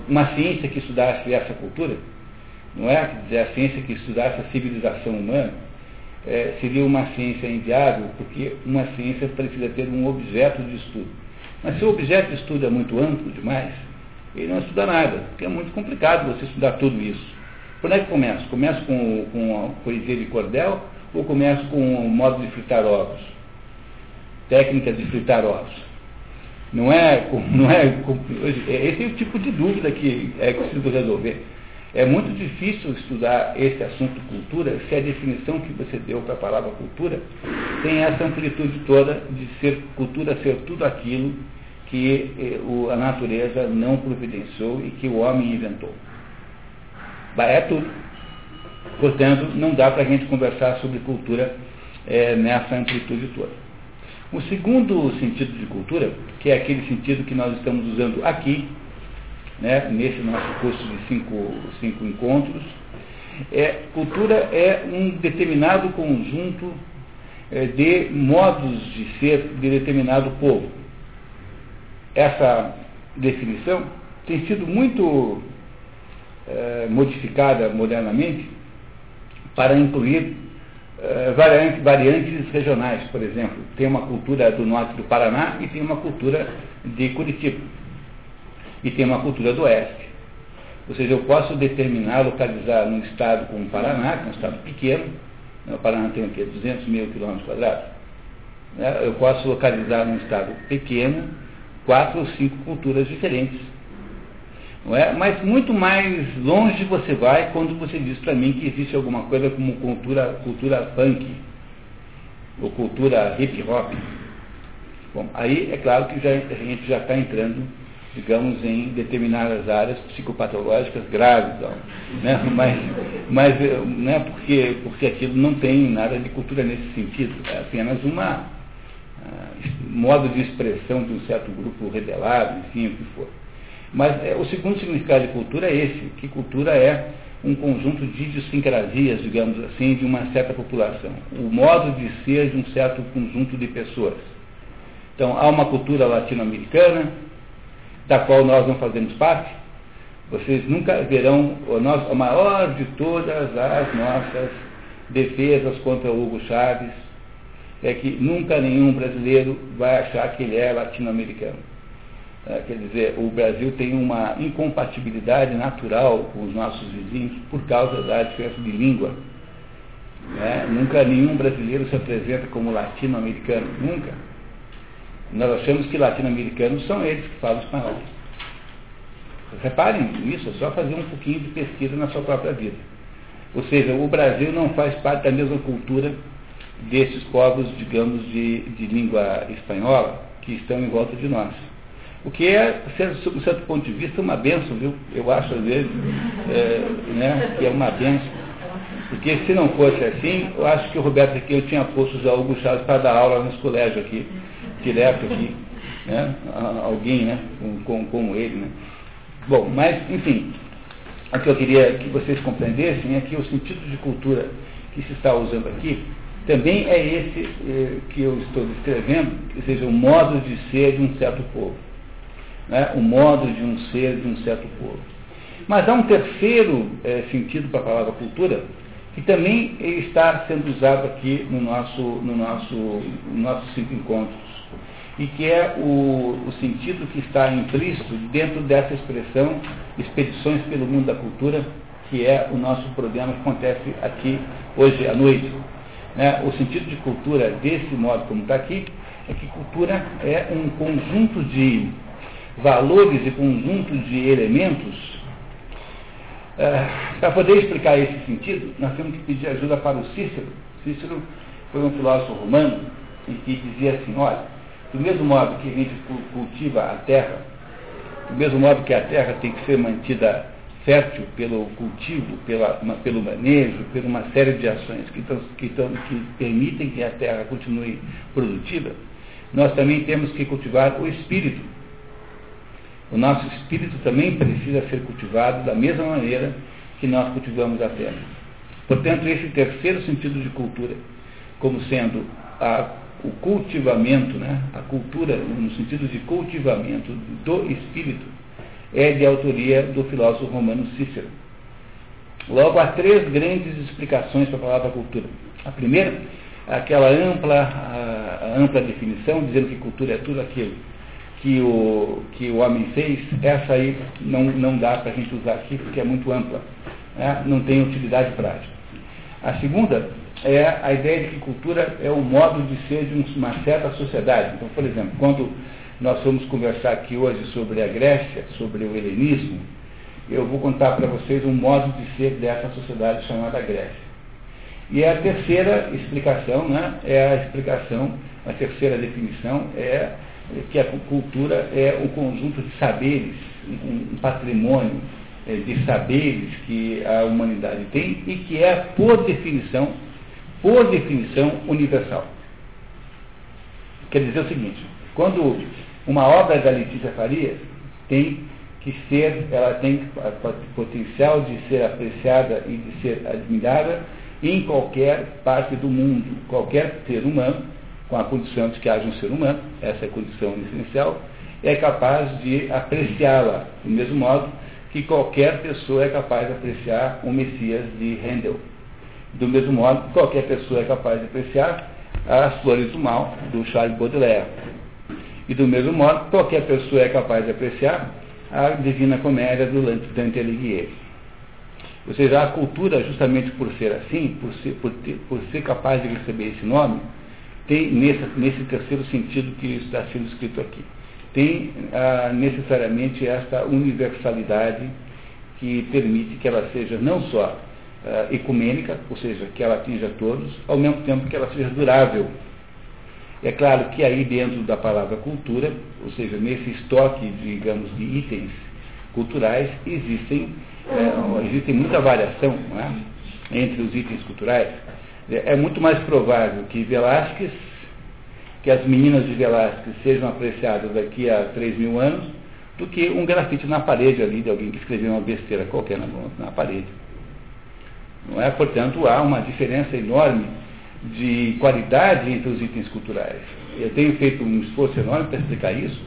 Uma ciência que estudasse essa cultura, não é? Quer dizer, a ciência que estudasse a civilização humana, é, seria uma ciência inviável, porque uma ciência precisa ter um objeto de estudo. Mas se o objeto de estudo é muito amplo demais, ele não estuda nada, porque é muito complicado você estudar tudo isso. Por onde é que começa? Começa com, com a poesia de cordel ou começa com o modo de fritar ovos? Técnicas de fritar ovos. Não é, não é, esse é o tipo de dúvida que é preciso resolver. É muito difícil estudar esse assunto cultura se a definição que você deu para a palavra cultura tem essa amplitude toda de ser cultura ser tudo aquilo que eh, a natureza não providenciou e que o homem inventou. É tudo. Portanto, não dá para a gente conversar sobre cultura eh, nessa amplitude toda. O segundo sentido de cultura, que é aquele sentido que nós estamos usando aqui, né, nesse nosso curso de cinco, cinco encontros. É, cultura é um determinado conjunto é, de modos de ser de determinado povo. Essa definição tem sido muito é, modificada modernamente para incluir variantes, variantes regionais, por exemplo. Tem uma cultura do norte do Paraná e tem uma cultura de Curitiba e tem uma cultura do oeste. Ou seja, eu posso determinar, localizar num estado como o Paraná, que é um estado pequeno, né, o Paraná tem o quê? 200 mil quilômetros quadrados. Né, eu posso localizar num estado pequeno quatro ou cinco culturas diferentes. Não é? Mas muito mais longe você vai quando você diz para mim que existe alguma coisa como cultura, cultura punk, ou cultura hip hop. Bom, aí é claro que já, a gente já está entrando digamos, em determinadas áreas psicopatológicas graves. Né? Mas, mas né, porque, porque aquilo não tem nada de cultura nesse sentido, é apenas uma uh, modo de expressão de um certo grupo rebelado, enfim, o que for. Mas é, o segundo significado de cultura é esse, que cultura é um conjunto de idiosincrasias, digamos assim, de uma certa população. O modo de ser de um certo conjunto de pessoas. Então, há uma cultura latino-americana, da qual nós não fazemos parte, Vocês nunca verão a maior de todas as nossas defesas contra Hugo Chávez é que nunca nenhum brasileiro vai achar que ele é latino-americano. É, quer dizer, o Brasil tem uma incompatibilidade natural com os nossos vizinhos por causa da diferença de língua. É, nunca nenhum brasileiro se apresenta como latino-americano, nunca. Nós achamos que latino-americanos são eles que falam espanhol. Reparem nisso, é só fazer um pouquinho de pesquisa na sua própria vida. Ou seja, o Brasil não faz parte da mesma cultura desses povos, digamos, de, de língua espanhola que estão em volta de nós. O que é, sob um certo ponto de vista, uma benção, viu? Eu acho, às vezes, é, né, que é uma benção. Porque se não fosse assim, eu acho que o Roberto aqui, eu tinha posto já Hugo Chaves para dar aula nos colégios aqui, direto aqui, né? Alguém, né? Como, como ele, né? Bom, mas, enfim, o que eu queria que vocês compreendessem é que o sentido de cultura que se está usando aqui também é esse eh, que eu estou descrevendo, ou seja, o modo de ser de um certo povo. Né? O modo de um ser de um certo povo. Mas há um terceiro eh, sentido para a palavra cultura, que também está sendo usado aqui no nosso, no nosso, no nossos cinco encontros, e que é o, o sentido que está implícito dentro dessa expressão expedições pelo mundo da cultura, que é o nosso programa que acontece aqui hoje à noite. Né? O sentido de cultura, desse modo como está aqui, é que cultura é um conjunto de valores e conjunto de elementos. Uh, Para poder explicar esse sentido, nós temos que pedir ajuda para o Cícero. Cícero foi um filósofo romano e que dizia assim, olha, do mesmo modo que a gente cultiva a terra, do mesmo modo que a terra tem que ser mantida fértil pelo cultivo, pela, pelo manejo, por uma série de ações que, tão, que, tão, que permitem que a terra continue produtiva, nós também temos que cultivar o espírito. O nosso espírito também precisa ser cultivado da mesma maneira que nós cultivamos a terra. Portanto, esse terceiro sentido de cultura, como sendo a, o cultivamento, né, a cultura no sentido de cultivamento do espírito, é de autoria do filósofo romano Cícero. Logo, há três grandes explicações para a palavra cultura. A primeira, aquela ampla, a, a ampla definição, dizendo que cultura é tudo aquilo que o, que o homem fez, essa aí não, não dá para a gente usar aqui porque é muito ampla, né? não tem utilidade prática. A segunda é a ideia de que cultura é o modo de ser de uma certa sociedade. Então, por exemplo, quando nós vamos conversar aqui hoje sobre a Grécia, sobre o helenismo. Eu vou contar para vocês um modo de ser dessa sociedade chamada Grécia. E a terceira explicação, né, é a explicação, a terceira definição é que a cultura é o conjunto de saberes, um patrimônio é, de saberes que a humanidade tem e que é, por definição, por definição, universal. Quer dizer o seguinte, quando uma obra da Letícia Farias tem que ser, ela tem potencial de ser apreciada e de ser admirada em qualquer parte do mundo, qualquer ser humano, com a condição de que haja um ser humano, essa é a condição essencial, é capaz de apreciá-la, do mesmo modo que qualquer pessoa é capaz de apreciar o Messias de Handel. Do mesmo modo que qualquer pessoa é capaz de apreciar as Flores do Mal, do Charles Baudelaire. E do mesmo modo, qualquer pessoa é capaz de apreciar a Divina Comédia do Dante Alighieri. Ou seja, a cultura, justamente por ser assim, por ser, por ter, por ser capaz de receber esse nome, tem nesse, nesse terceiro sentido que está sendo escrito aqui. Tem ah, necessariamente esta universalidade que permite que ela seja não só ah, ecumênica, ou seja, que ela atinja todos, ao mesmo tempo que ela seja durável, é claro que aí dentro da palavra cultura, ou seja, nesse estoque, digamos, de itens culturais, existem, é, existem muita variação é? entre os itens culturais. É, muito mais provável que Velázquez, que as meninas de Velázquez sejam apreciadas daqui a 3 mil anos, do que um grafite na parede ali de alguém que escreveu uma besteira qualquer na, na parede. Não é? Portanto, há uma diferença enorme de qualidade entre os itens culturais. Eu tenho feito um esforço enorme para explicar isso,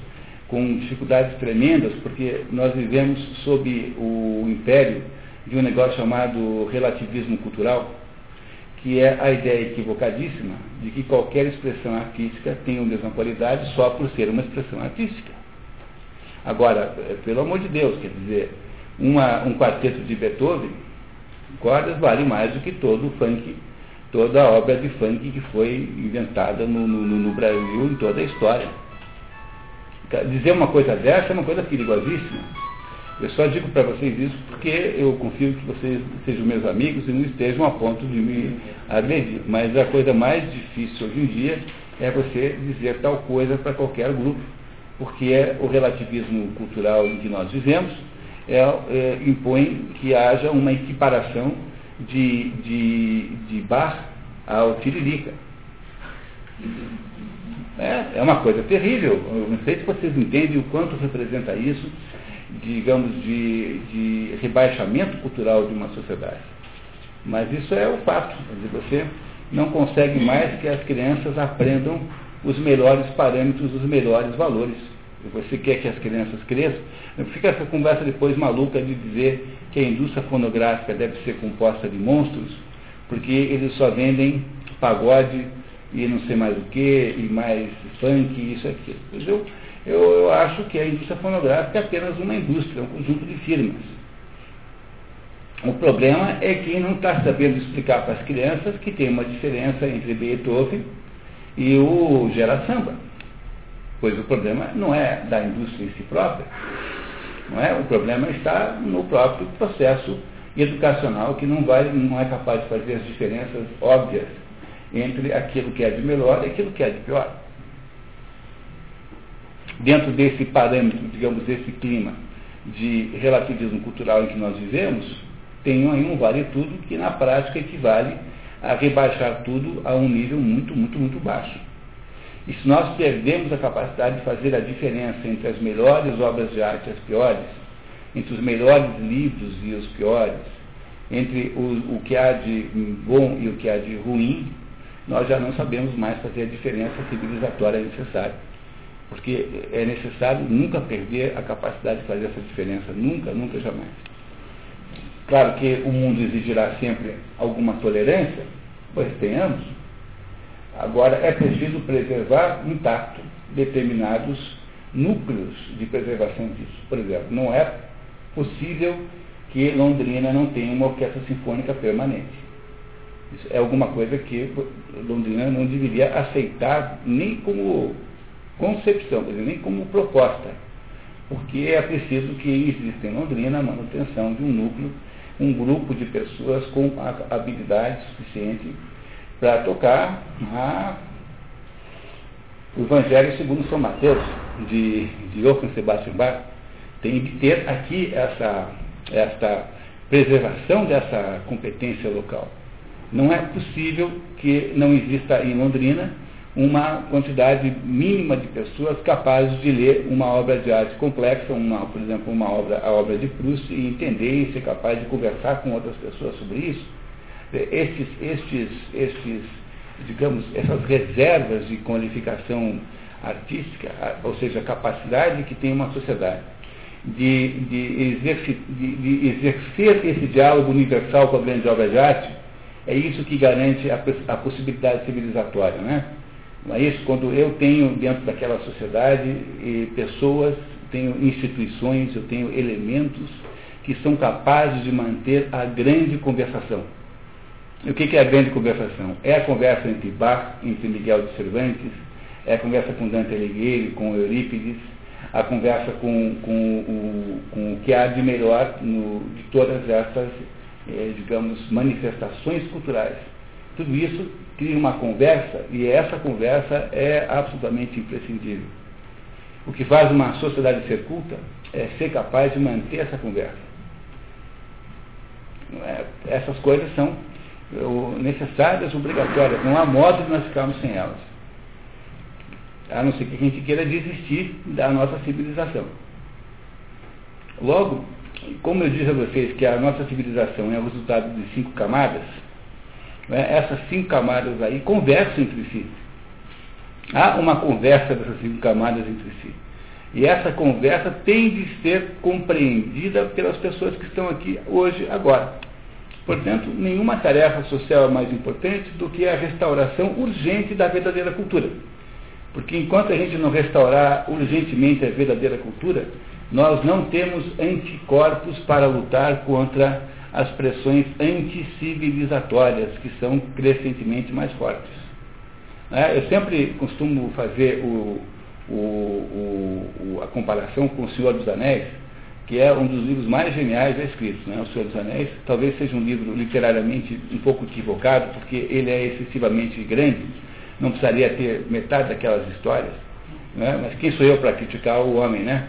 com dificuldades tremendas, porque nós vivemos sob o império de um negócio chamado relativismo cultural, que é a ideia equivocadíssima de que qualquer expressão artística tem a mesma qualidade só por ser uma expressão artística. Agora, eh, pelo amor de Deus, quer dizer, uma, um quarteto de Beethoven, cordas vale mais do que todo o funk, toda a obra de funk que foi inventada no, no, no Brasil em toda a história. Dizer uma coisa dessa é uma coisa perigosíssima. Eu só digo para vocês isso porque eu confio que vocês sejam meus amigos e não estejam a ponto de me agredir. Mas a coisa mais difícil hoje em dia é você dizer tal coisa para qualquer grupo, porque é o relativismo cultural em que nós vivemos é, é, impõe que haja uma equiparação de, de, de bar ao tiririca. É, é uma coisa terrível. Eu não sei se vocês entendem o quanto representa isso, digamos, de, de rebaixamento cultural de uma sociedade. Mas isso é o fato. Você não consegue mais que as crianças aprendam os melhores parâmetros, os melhores valores. Você quer que as crianças cresçam? Fica essa conversa depois maluca de dizer que a indústria fonográfica deve ser composta de monstros, porque eles só vendem pagode e não sei mais o que, e mais funk, isso e aquilo. Eu, eu, eu acho que a indústria fonográfica é apenas uma indústria, um conjunto de firmas. O problema é que não está sabendo explicar para as crianças que tem uma diferença entre Beethoven e o Gera Samba. Pois o problema não é da indústria em si própria, não é? O problema está no próprio processo educacional que não, vai, não é capaz de fazer as diferenças óbvias entre aquilo que é de melhor e aquilo que é de pior. Dentro desse parâmetro, digamos, desse clima de relativismo cultural em que nós vivemos, tem aí um vale tudo que na prática equivale a rebaixar tudo a um nível muito, muito, muito baixo. E se nós perdemos a capacidade de fazer a diferença entre as melhores obras de arte e as piores, entre os melhores livros e os piores, entre o, o que há de bom e o que há de ruim, nós já não sabemos mais fazer a diferença civilizatória necessária. Porque é necessário nunca perder a capacidade de fazer essa diferença, nunca, nunca, jamais. Claro que o mundo exigirá sempre alguma tolerância, pois tenhamos, Agora, é preciso preservar intacto determinados núcleos de preservação disso. Por exemplo, não é possível que Londrina não tenha uma orquestra sinfônica permanente. Isso é alguma coisa que Londrina não deveria aceitar nem como concepção, dizer, nem como proposta. Porque é preciso que exista em Londrina a manutenção de um núcleo, um grupo de pessoas com habilidade suficiente para tocar a, o Evangelho segundo São Mateus, de, de Johann Sebastian Bach. Tem de ter aqui essa, essa preservação dessa competência local. Não é possível que não exista em Londrina uma quantidade mínima de pessoas capazes de ler uma obra de arte complexa, uma, por exemplo, uma obra, a obra de Proust, e entender e ser capaz de conversar com outras pessoas sobre isso estes, estes, estes, digamos, essas reservas de qualificação artística, ou seja, a capacidade que tem uma sociedade de, de, exercer, de, de exercer esse diálogo universal com a grande obra de arte, é isso que garante a, a possibilidade civilizatória, né? Não é isso? Quando eu tenho dentro daquela sociedade pessoas, tenho instituições, eu tenho elementos que são capazes de manter a grande conversação. E o que é a grande conversação? É a conversa entre Bach, entre Miguel de Cervantes, é a conversa com Dante Alighieri, com Eurípides, a conversa com, com, o, com o que há de melhor no, de todas essas, eh, digamos, manifestações culturais. Tudo isso cria uma conversa e essa conversa é absolutamente imprescindível. O que faz uma sociedade ser culta é ser capaz de manter essa conversa. É, essas coisas são necessárias, obrigatórias. Não há modo de nós ficarmos sem elas. A não ser que a gente queira desistir da nossa civilização. Logo, como eu disse a vocês que a nossa civilização é o resultado de cinco camadas, né, essas cinco camadas aí conversam entre si. Há uma conversa dessas cinco camadas entre si. E essa conversa tem de ser compreendida pelas pessoas que estão aqui hoje, agora. Portanto, nenhuma tarefa social é mais importante do que a restauração urgente da verdadeira cultura. Porque enquanto a gente não restaurar urgentemente a verdadeira cultura, nós não temos anticorpos para lutar contra as pressões anticivilizatórias, que são crescentemente mais fortes. É, eu sempre costumo fazer o, o, o, a comparação com O Senhor dos Anéis, que é um dos livros mais geniais já escritos. Né? O Senhor dos Anéis talvez seja um livro literariamente um pouco equivocado, porque ele é excessivamente grande, não precisaria ter metade daquelas histórias. Né? Mas quem sou eu para criticar o homem, né?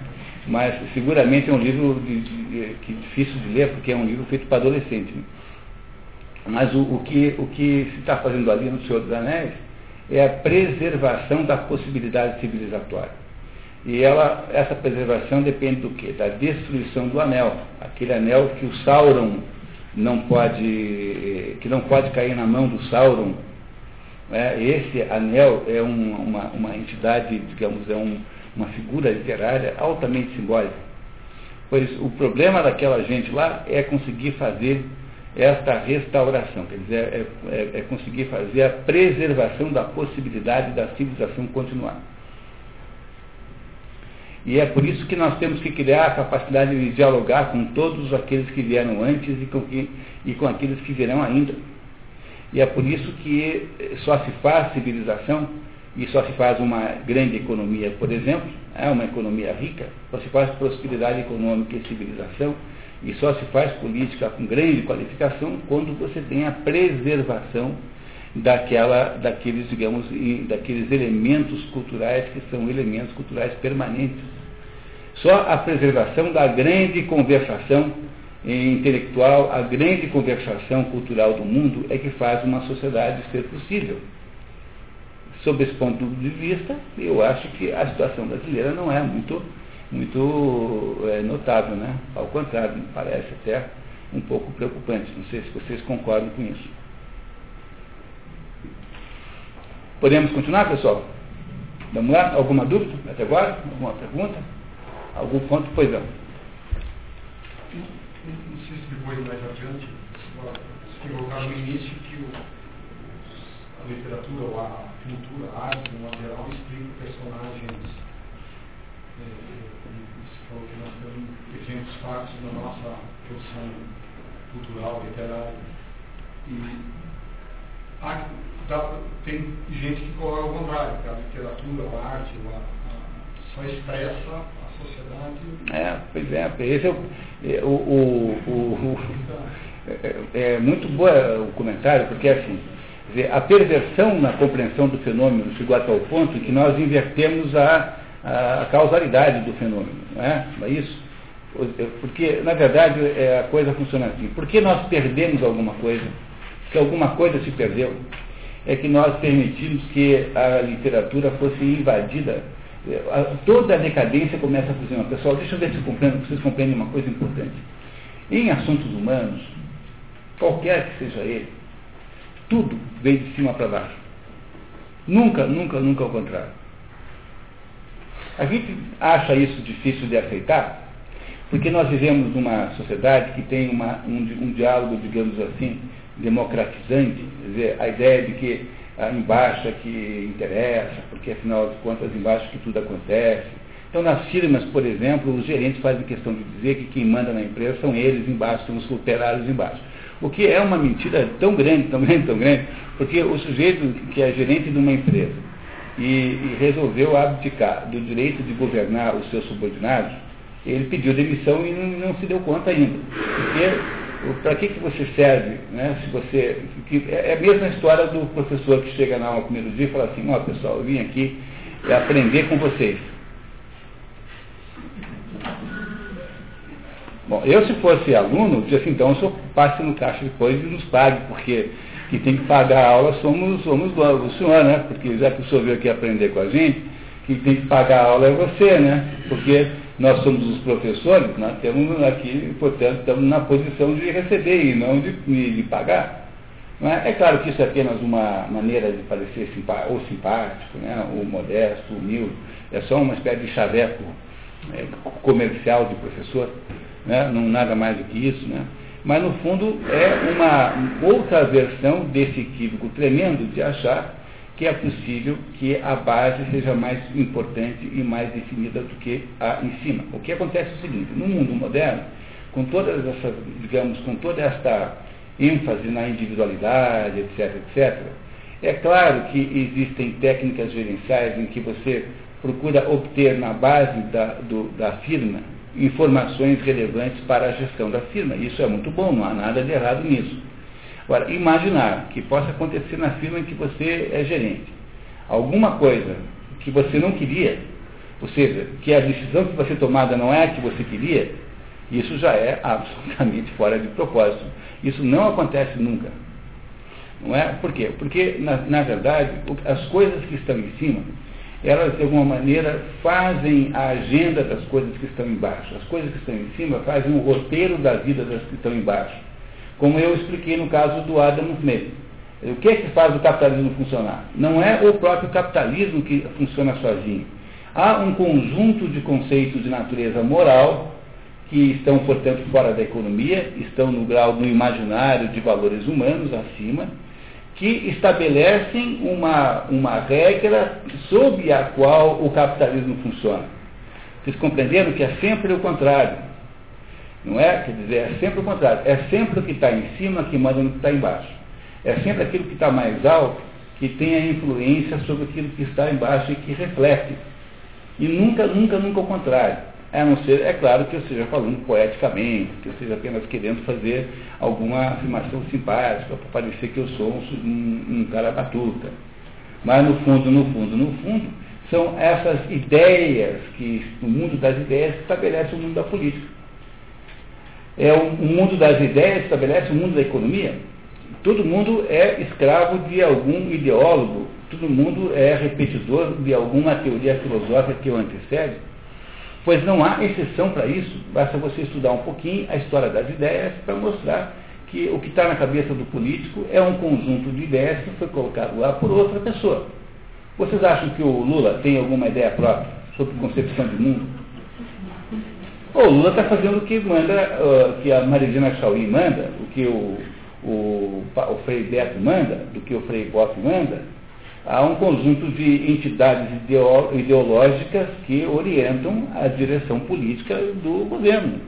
Mas seguramente é um livro de, de, que é difícil de ler, porque é um livro feito para adolescente. Né? Mas o, o, que, o que se está fazendo ali no Senhor dos Anéis é a preservação da possibilidade civilizatória. E ela, essa preservação depende do quê? Da destruição do anel. Aquele anel que o Sauron não pode, que não pode cair na mão do Sauron. É, esse anel é um, uma, uma entidade, digamos, é um, uma figura literária altamente simbólica. Pois o problema daquela gente lá é conseguir fazer esta restauração, quer dizer, é, é, é conseguir fazer a preservação da possibilidade da civilização continuar. E é por isso que nós temos que criar a capacidade de dialogar com todos aqueles que vieram antes e com, que, e com aqueles que virão ainda. E é por isso que só se faz civilização e só se faz uma grande economia, por exemplo, é uma economia rica, só se faz prosperidade econômica e civilização, e só se faz política com grande qualificação quando você tem a preservação daquela, daqueles, digamos, daqueles elementos culturais que são elementos culturais permanentes. Só a preservação da grande conversação intelectual, a grande conversação cultural do mundo é que faz uma sociedade ser possível. Sob esse ponto de vista, eu acho que a situação brasileira não é muito, muito é, notável, né? Ao contrário, me parece até um pouco preocupante. Não sei se vocês concordam com isso. Podemos continuar, pessoal? Vamos lá? Alguma dúvida até agora? Alguma pergunta? Algum ponto? Pois não. Não sei se depois, mais adiante, se colocar no início que o, literatura, ou a pintura, a arte, no geral, explica personagens. É, você falou que nós temos exemplos fáceis na nossa produção cultural, literária. E há tem gente que coloca ao contrário, que a literatura, a arte, a, a, só expressa a sociedade. É, pois é, esse é o, é, o, o, o é, é, muito bom o comentário, porque assim, a perversão na compreensão do fenômeno chegou a tal ponto que nós invertemos a, a causalidade do fenômeno, não é? Não é isso? Porque, na verdade, é, a coisa funciona assim. Por que nós perdemos alguma coisa? Que alguma coisa se perdeu? é que nós permitimos que a literatura fosse invadida. Toda a decadência começa a funcionar. Pessoal, deixa eu ver se compreendo, vocês compreendem uma coisa importante. Em assuntos humanos, qualquer que seja ele, tudo vem de cima para baixo. Nunca, nunca, nunca ao contrário. A gente acha isso difícil de aceitar, porque nós vivemos numa sociedade que tem uma, um, um diálogo, digamos assim, democratizante, quer dizer, a ideia de que a embaixo é que interessa, porque afinal de contas embaixo que tudo acontece. Então nas firmas, por exemplo, os gerentes fazem questão de dizer que quem manda na empresa são eles embaixo, são os operários embaixo. O que é uma mentira tão grande, tão grande, tão grande, porque o sujeito que é gerente de uma empresa e, e resolveu abdicar do direito de governar os seus subordinados, ele pediu demissão e não, não se deu conta ainda. Porque para que, que você serve, né? Se você, que, é, é a mesma história do professor que chega na aula primeiro dia e fala assim, ó oh, pessoal, eu vim aqui aprender com vocês. Bom, eu se fosse aluno, dizia assim, então o senhor passe no caixa depois e nos pague, porque quem tem que pagar a aula somos, somos o senhor, né? Porque já que o senhor veio aqui aprender com a gente, quem tem que pagar a aula é você, né? Porque nós somos os professores, nós temos aqui, portanto, estamos na posição de receber e não de, de pagar. Não é? é claro que isso é apenas uma maneira de parecer simpá ou simpático, né? ou modesto, humilde. É só uma espécie de chaveco é, comercial de professor, né? não nada mais do que isso, né? mas no fundo é uma outra versão desse equívoco tremendo de achar que é possível que a base seja mais importante e mais definida do que a em cima. O que acontece é o seguinte, no mundo moderno, com todas essas, digamos, com toda esta ênfase na individualidade, etc., etc., é claro que existem técnicas gerenciais em que você procura obter na base da, do, da firma informações relevantes para a gestão da firma. Isso é muito bom, não há nada de errado nisso. Agora, imaginar que possa acontecer na firma em que você é gerente alguma coisa que você não queria, ou seja, que a decisão que ser tomada não é a que você queria, isso já é absolutamente fora de propósito. Isso não acontece nunca. Não é? Por quê? Porque, na, na verdade, as coisas que estão em cima, elas de alguma maneira fazem a agenda das coisas que estão embaixo. As coisas que estão em cima fazem o roteiro da vida das que estão embaixo. Como eu expliquei no caso do Adam Smith. O que é que faz o capitalismo funcionar? Não é o próprio capitalismo que funciona sozinho. Há um conjunto de conceitos de natureza moral que estão, portanto, fora da economia, estão no grau do imaginário de valores humanos acima, que estabelecem uma, uma regra sob a qual o capitalismo funciona. Vocês compreenderam que é sempre o contrário. Não é? Quer dizer, é sempre o contrário. É sempre o que está em cima que manda no que está embaixo. É sempre aquilo que está mais alto que tem a influência sobre aquilo que está embaixo e que reflete. E nunca, nunca, nunca o contrário. A não ser, é claro, que eu esteja falando poeticamente, que eu esteja apenas querendo fazer alguma afirmação simpática para parecer que eu sou um, um, cara batuta. Mas no fundo, no fundo, no fundo, são essas ideias que, no mundo das ideias, estabelece o mundo da política. É o, o mundo das ideias estabelece o mundo da economia. Todo mundo é escravo de algum ideólogo, todo mundo é repetidor de alguma teoria filosófica que o antecede Pois não há exceção para isso, basta você estudar um pouquinho a história das ideias para mostrar que o que está na cabeça do político é um conjunto de ideias que foi colocado lá por outra pessoa. Vocês acham que o Lula tem alguma ideia própria sobre concepção de mundo? O Lula está fazendo o que manda, uh, que a Marizina Chauí manda, o que o, o, o Frei Beto manda, do que o Frei Boff manda, há um conjunto de entidades ideológicas que orientam a direção política do governo.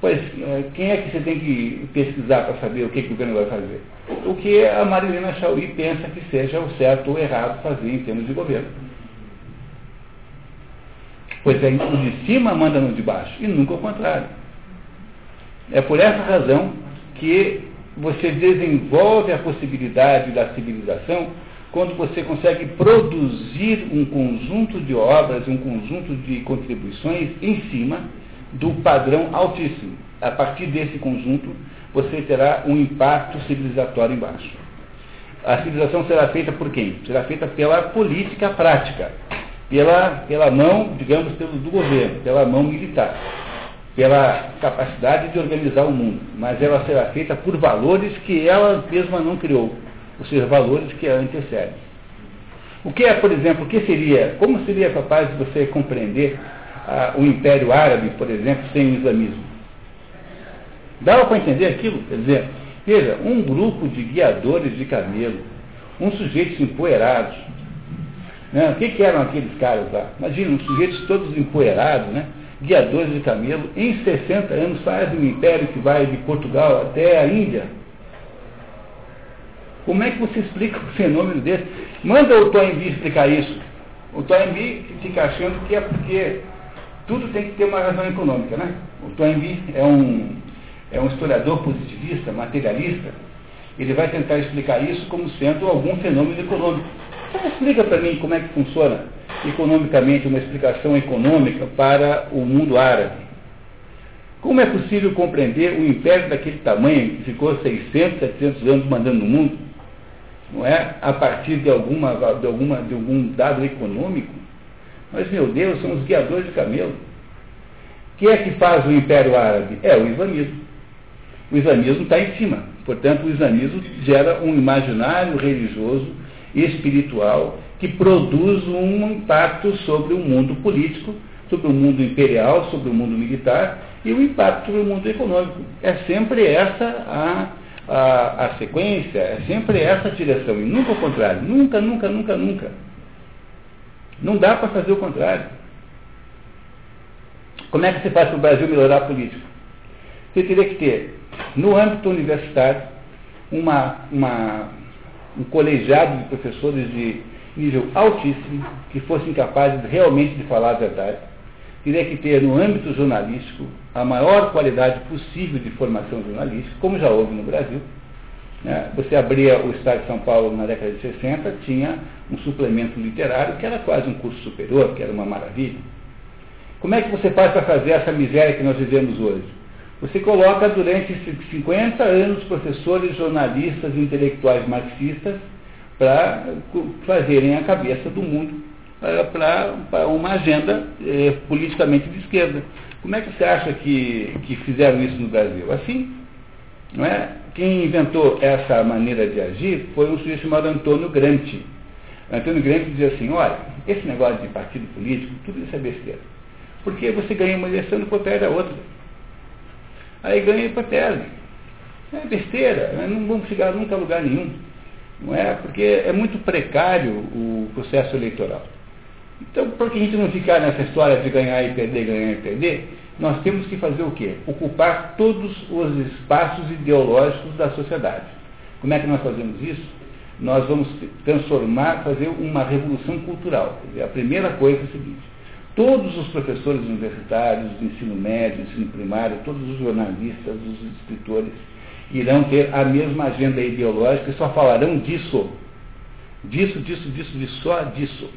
Pois, eh, quem é que você tem que pesquisar para saber o que, que o governo vai fazer? O que a Marilena Chauí pensa que seja o certo ou errado fazer em termos de governo. Pois é, o de cima manda no de baixo, e nunca o contrário. É por essa razão que você desenvolve a possibilidade da civilização quando você consegue produzir um conjunto de obras, um conjunto de contribuições em cima do padrão altíssimo. A partir desse conjunto, você terá um impacto civilizatório embaixo. A civilização será feita por quem? Será feita pela política prática, pela, pela mão, digamos, pelo, do governo, pela mão militar, pela capacidade de organizar o mundo. Mas ela será feita por valores que ela mesma não criou os seus valores que a antecedem. O que é, por exemplo, o que seria, como seria capaz de você compreender ah, o Império Árabe, por exemplo, sem o islamismo? Dava para entender aquilo? Quer dizer, veja, um grupo de guiadores de camelo, uns sujeitos empoeirados. Né? O que, que eram aqueles caras lá? Imagina, uns sujeitos todos empoeirados, né? guiadores de camelo, em 60 anos fazem um império que vai de Portugal até a Índia. Como é que você explica um fenômeno desse? Manda o Toynbee explicar isso. O Toynbee fica achando que é porque tudo tem que ter uma razão econômica, né? O Toynbee é um, é um historiador positivista, materialista. Ele vai tentar explicar isso como sendo algum fenômeno econômico. Então explica para mim como é que funciona economicamente uma explicação econômica para o mundo árabe. Como é possível compreender um império daquele tamanho que ficou 600, 700 anos mandando no mundo? Não é? a partir de, alguma, de, alguma, de algum dado econômico. Mas, meu Deus, são os guiadores de camelo. O que é que faz o Império Árabe? É o islamismo. O islamismo está em cima. Portanto, o islamismo gera um imaginário religioso e espiritual que produz um impacto sobre o mundo político, sobre o mundo imperial, sobre o mundo militar e o impacto sobre o mundo econômico. É sempre essa a, a, a sequência, é sempre essa direção, e nunca o contrário. Nunca, nunca, nunca, nunca. Não dá para fazer o contrário. Como é que se faz para o Brasil melhorar a política? Você teria que ter, no âmbito universitário, uma, uma, um colegiado de professores de nível altíssimo, que fossem capazes realmente de falar a verdade. Teria que ter, no âmbito jornalístico, a maior qualidade possível de formação jornalística, como já houve no Brasil. Né? Você abria o Estado de São Paulo na década de 60, tinha um suplemento literário que era quase um curso superior, que era uma maravilha. Como é que você faz para fazer essa miséria que nós vivemos hoje? Você coloca durante 50 anos professores, jornalistas, intelectuais marxistas para fazerem a cabeça do mundo para uma agenda eh, politicamente de esquerda. Como é que você acha que, que fizeram isso no Brasil? Assim, não é? Quem inventou essa maneira de agir foi um sujeito chamado Antônio Gramsci. Antônio Gramsci dizia assim, olha, esse negócio de partido político, tudo isso é besteira. Porque você ganha uma eleição e depois perde a outra. Aí ganha e depois perde. É besteira, né? não vamos chegar nunca a lugar nenhum. Não é? Porque é muito precário o processo eleitoral. Então, para que a gente não ficar nessa história de ganhar e perder, ganhar e perder, nós temos que fazer o quê? Ocupar todos os espaços ideológicos da sociedade. Como é que nós fazemos isso? Nós vamos transformar, fazer uma revolução cultural. A primeira coisa é a seguinte: todos os professores universitários, do ensino médio, do ensino primário, todos os jornalistas, os escritores, irão ter a mesma agenda ideológica e só falarão disso. Disso, disso, disso, disso, só disso.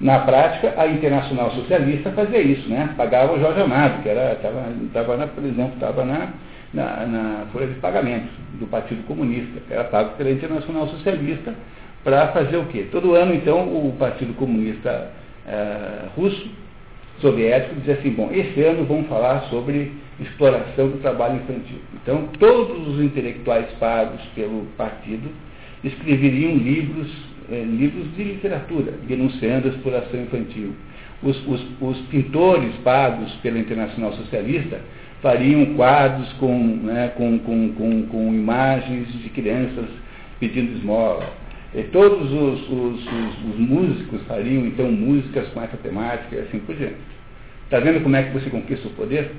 Na prática, a Internacional Socialista fazia isso, né? Pagava o Jorge Amado, que estava, na, por exemplo, estava na, na, na, folha de pagamento do Partido Comunista. Era pago pela Internacional Socialista para fazer o quê? Todo ano, então, o Partido Comunista eh, Russo, soviético, dizia assim, bom, esse ano vamos falar sobre exploração do trabalho infantil. Então, todos os intelectuais pagos pelo partido escreveriam livros é, livros de literatura, denunciando a exploração infantil. Os, os, os, pintores pagos pela Internacional Socialista fariam quadros com, né, com, com, com, imagens de crianças pedindo esmola. E todos os, os, músicos fariam, então, músicas com essa temática e assim por diante. Está vendo como é que você conquista o poder?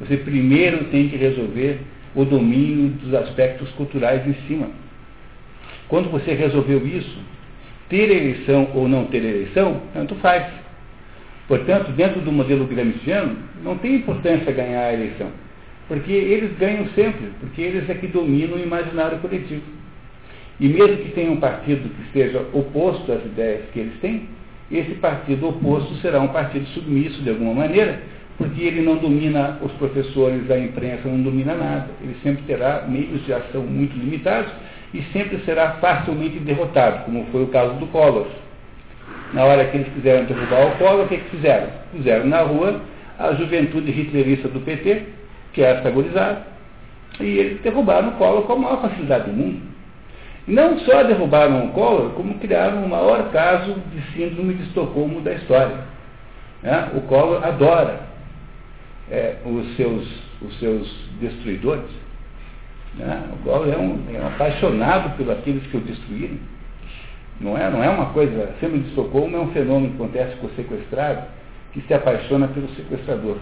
Você primeiro tem que resolver o domínio dos aspectos culturais em cima. Quando você resolveu isso, ter eleição ou não ter eleição, tanto faz. Portanto, dentro do modelo gramsciano, não tem importância ganhar a eleição, porque eles ganham sempre, porque eles é que dominam o imaginário coletivo. E mesmo que tenha um partido que esteja oposto às ideias que eles têm, esse partido oposto será um partido submisso de alguma maneira, porque ele não domina os professores, a imprensa não domina nada. Ele sempre terá meios de ação muito limitados e sempre será facilmente derrotado, como foi o caso do Collor. Na hora que eles quiseram derrubar o Collor, o que, que fizeram? Na rua a juventude hitlerista do PT, que era sagorizada, e eles derrubaram o Collor com a maior facilidade do mundo. Não só derrubaram o Collor, como criaram o maior caso de síndrome de Estocolmo da história. Né? O Collor adora é, os, seus, os seus destruidores. Né? O Collor é um, é um apaixonado por aqueles que o destruíram. Não é, não é uma coisa, sempre de Estocolmo é um fenômeno que acontece com o sequestrado, que se apaixona pelo sequestrador.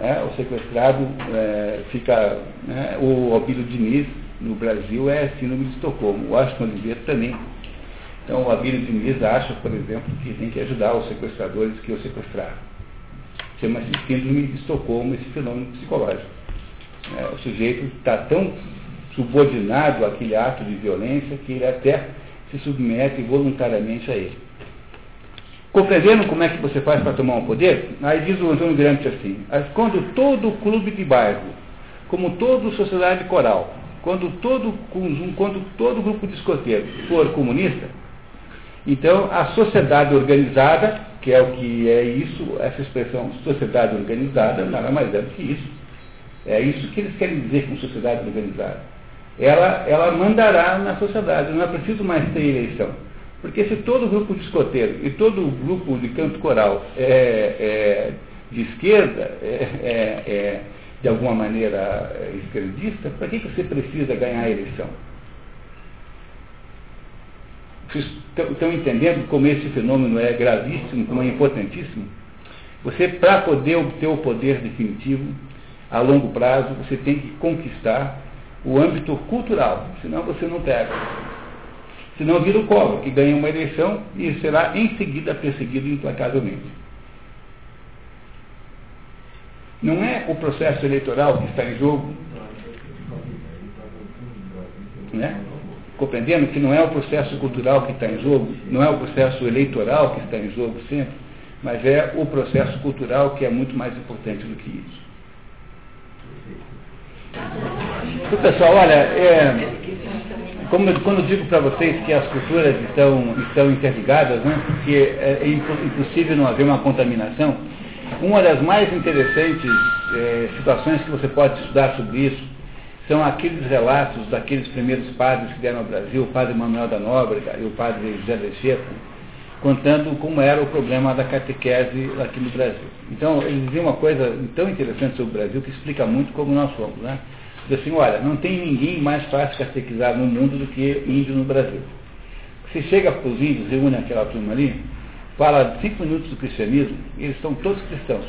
É, o sequestrado é, fica. Né, o Albílio Diniz, no Brasil, é síndrome de Estocolmo. O Washington Oliveira também. Então, o Albílio Diniz acha, por exemplo, que tem que ajudar os sequestradores que o sequestraram. Chama-se síndrome de Estocolmo, esse fenômeno psicológico. É, o sujeito está tão subordinado àquele ato de violência que ele até se submete voluntariamente a ele. Compreendendo como é que você faz para tomar um poder? Aí diz o Antônio Gramsci assim, quando todo clube de bairro, como toda sociedade coral, quando todo, quando todo grupo de escoteiros for comunista, então a sociedade organizada, que é o que é isso, essa expressão sociedade organizada, nada mais é do que isso é isso que eles querem dizer com sociedade organizada. Ela, ela mandará na sociedade, não é preciso mais ter eleição. Porque se todo grupo de escoteiro e todo grupo de canto coral é, é de esquerda, é, é, é de alguma maneira é, esquerdista, para que, que você precisa ganhar a eleição? Vocês estão entendendo como esse fenômeno é gravíssimo, como é importantíssimo? Você, para poder obter o poder definitivo, a longo prazo, você tem que conquistar o âmbito cultural, senão você não pega. Senão vira o colo, que ganha uma eleição e será em seguida perseguido implacavelmente. Não é o processo eleitoral que está em jogo, né? compreendendo que não é o processo cultural que está em jogo, não é o processo eleitoral que está em jogo sempre, mas é o processo cultural que é muito mais importante do que isso. Então, pessoal, olha, é, como eu, quando eu digo para vocês que as culturas estão, estão interligadas, né, que é, é impossível não haver uma contaminação, uma das mais interessantes é, situações que você pode estudar sobre isso são aqueles relatos daqueles primeiros padres que deram ao Brasil, o padre Manuel da Nóbrega e o padre José Lecheto, contando como era o problema da catequese aqui no Brasil. Então, eles diziam uma coisa tão interessante sobre o Brasil que explica muito como nós somos. Né? Diz assim, olha, não tem ninguém mais fácil catequizar no mundo do que índio no Brasil. Você chega para os índios, reúne aquela turma ali, fala cinco minutos do cristianismo, e eles são todos cristãos.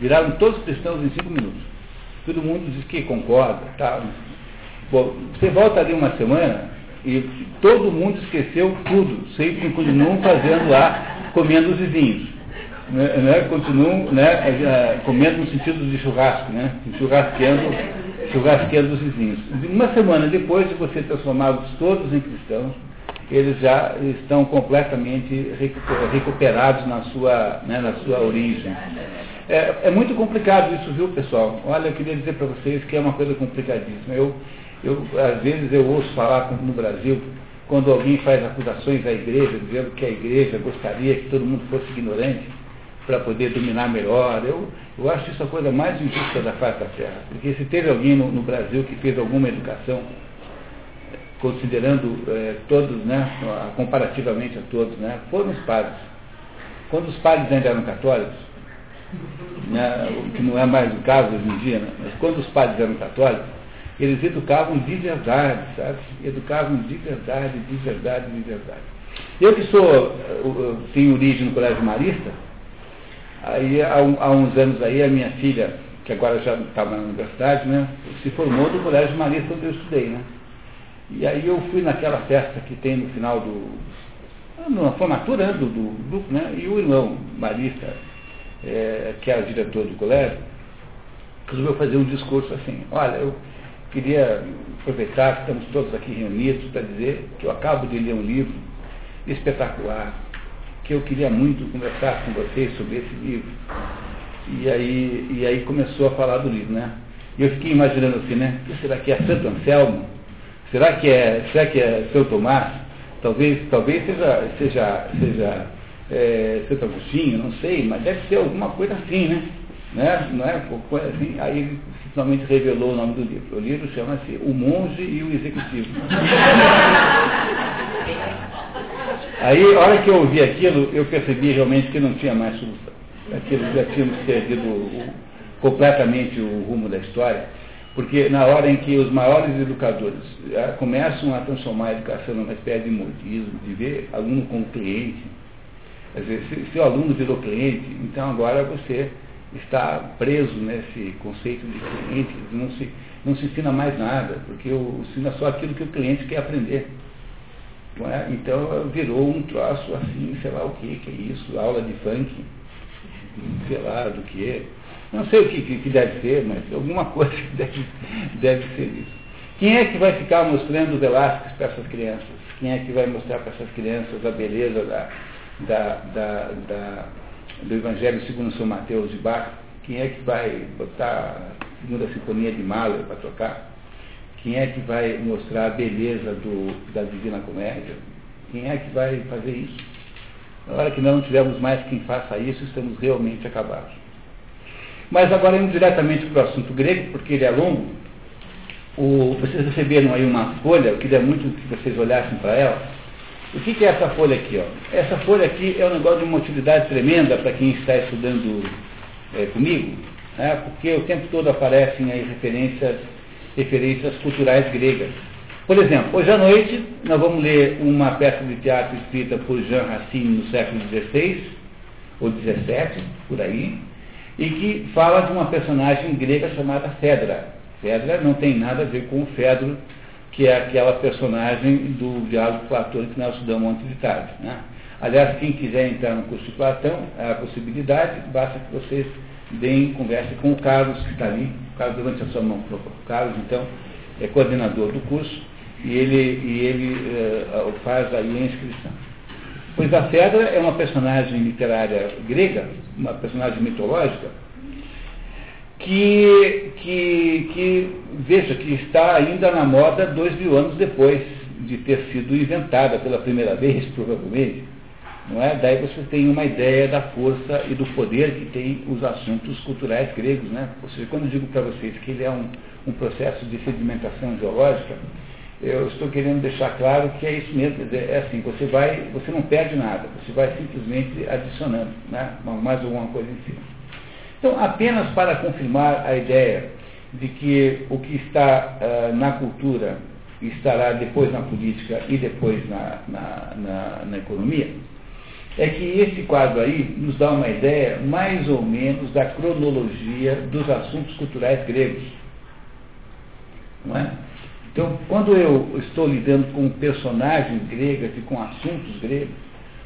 Viraram todos cristãos em cinco minutos. Todo mundo diz que concorda. Tá. Bom, você volta ali uma semana e todo mundo esqueceu tudo. Sempre continuam fazendo lá, comendo os vizinhos. Né, né, continuam né, comendo no sentido de churrasco, né, churrasqueando, churrasqueando os vizinhos. Uma semana depois de você transformá-los todos em cristãos, eles já estão completamente recuperados na sua, né, na sua origem. É, é, muito complicado isso, viu, pessoal? Olha, eu queria dizer para vocês que é uma coisa complicadíssima. Eu, eu, às vezes eu ouço falar no Brasil, quando alguém faz acusações à igreja, dizendo que a igreja gostaria que todo mundo fosse ignorante para poder dominar melhor. Eu, eu acho isso a coisa mais injusta da face da terra. Porque se teve alguém no, no Brasil que fez alguma educação, considerando é, todos, né, comparativamente a todos, né, foram os padres. Quando os padres ainda eram católicos, né, o que não é mais o caso hoje em dia, né, mas quando os padres eram católicos, eles educavam de verdade, sabe? Educavam de verdade, de verdade, de verdade. Eu que sou, tenho origem no colégio marista, aí há, há uns anos aí a minha filha, que agora já estava na universidade, né, se formou no colégio marista onde eu estudei, né? E aí eu fui naquela festa que tem no final do. na formatura né, do, do grupo, né? E o irmão marista é, que era diretor do colégio, resolveu fazer um discurso assim, olha, eu queria aproveitar que estamos todos aqui reunidos para dizer que eu acabo de ler um livro espetacular, que eu queria muito conversar com vocês sobre esse livro. E aí, e aí começou a falar do livro, né? E eu fiquei imaginando assim, né? Será que é Santo Anselmo? Será que é, será que é São Tomás? Talvez, talvez seja, seja, seja é, Santo Agostinho, não sei, mas deve ser alguma coisa assim, né? né? Não é? Assim. Aí ele finalmente revelou o nome do livro. O livro chama-se O Monge e o Executivo. Aí, a hora que eu ouvi aquilo, eu percebi realmente que não tinha mais solução. Aquilo já tínhamos perdido o, completamente o rumo da história, porque na hora em que os maiores educadores ah, começam a transformar a educação numa espécie de modismo, de ver aluno como cliente, Quer dizer, se, se o aluno virou cliente, então agora você está preso nesse conceito de cliente, não se, não se ensina mais nada, porque o, ensina só aquilo que o cliente quer aprender. É? Então virou um troço assim, sei lá o que, que é isso, aula de funk, sei lá do que é. Não sei o que, que deve ser, mas alguma coisa deve, deve ser isso. Quem é que vai ficar mostrando Velázquez para essas crianças? Quem é que vai mostrar para essas crianças a beleza da, da, da, da, do Evangelho segundo São Mateus de Bach, quem é que vai botar a segunda sinfonia de Mahler para tocar? Quem é que vai mostrar a beleza do, da Divina Comédia? Quem é que vai fazer isso? Na hora que não tivermos mais quem faça isso, estamos realmente acabados. Mas agora indo diretamente para o assunto grego, porque ele é longo, o, vocês receberam aí uma folha, eu queria muito que vocês olhassem para ela, O que, que é essa folha aqui? Ó? Essa folha aqui é um negócio de uma utilidade tremenda para quem está estudando é, comigo, né? porque o tempo todo aparecem aí referências, referências culturais gregas. Por exemplo, hoje à noite nós vamos ler uma peça de teatro escrita por Jean Racine no século XVI, ou XVII, por aí, e que fala de uma personagem grega chamada Fedra. Fedra não tem nada a ver com o Fedro, que é aquela personagem do diálogo platônico que nós estudamos ontem de tarde. Né? Aliás, quem quiser entrar no curso de Platão, é a possibilidade, basta que vocês deem conversa com o Carlos, que está ali. Carlos, levante a sua mão, por favor. Carlos, então, é coordenador do curso e ele, e ele uh, faz aí a inscrição. Pois a Fedra é uma personagem literária grega, uma personagem mitológica, que, que, que, veja, que está ainda na moda dois mil anos depois de ter sido inventada pela primeira vez, provavelmente. Não é? Daí você tem uma ideia da força e do poder que tem os assuntos culturais gregos. Né? Ou seja, quando eu digo para vocês que ele é um, um processo de sedimentação geológica, eu estou querendo deixar claro que é isso mesmo, é assim, você vai, você não perde nada, você vai simplesmente adicionando, né, mais alguma coisa em cima. Então, apenas para confirmar a ideia de que o que está uh, na cultura estará depois na política e depois na, na, na, na economia, é que esse quadro aí nos dá uma ideia mais ou menos da cronologia dos assuntos culturais gregos. Não é? Então, quando eu estou lidando com personagens gregas e com assuntos gregos,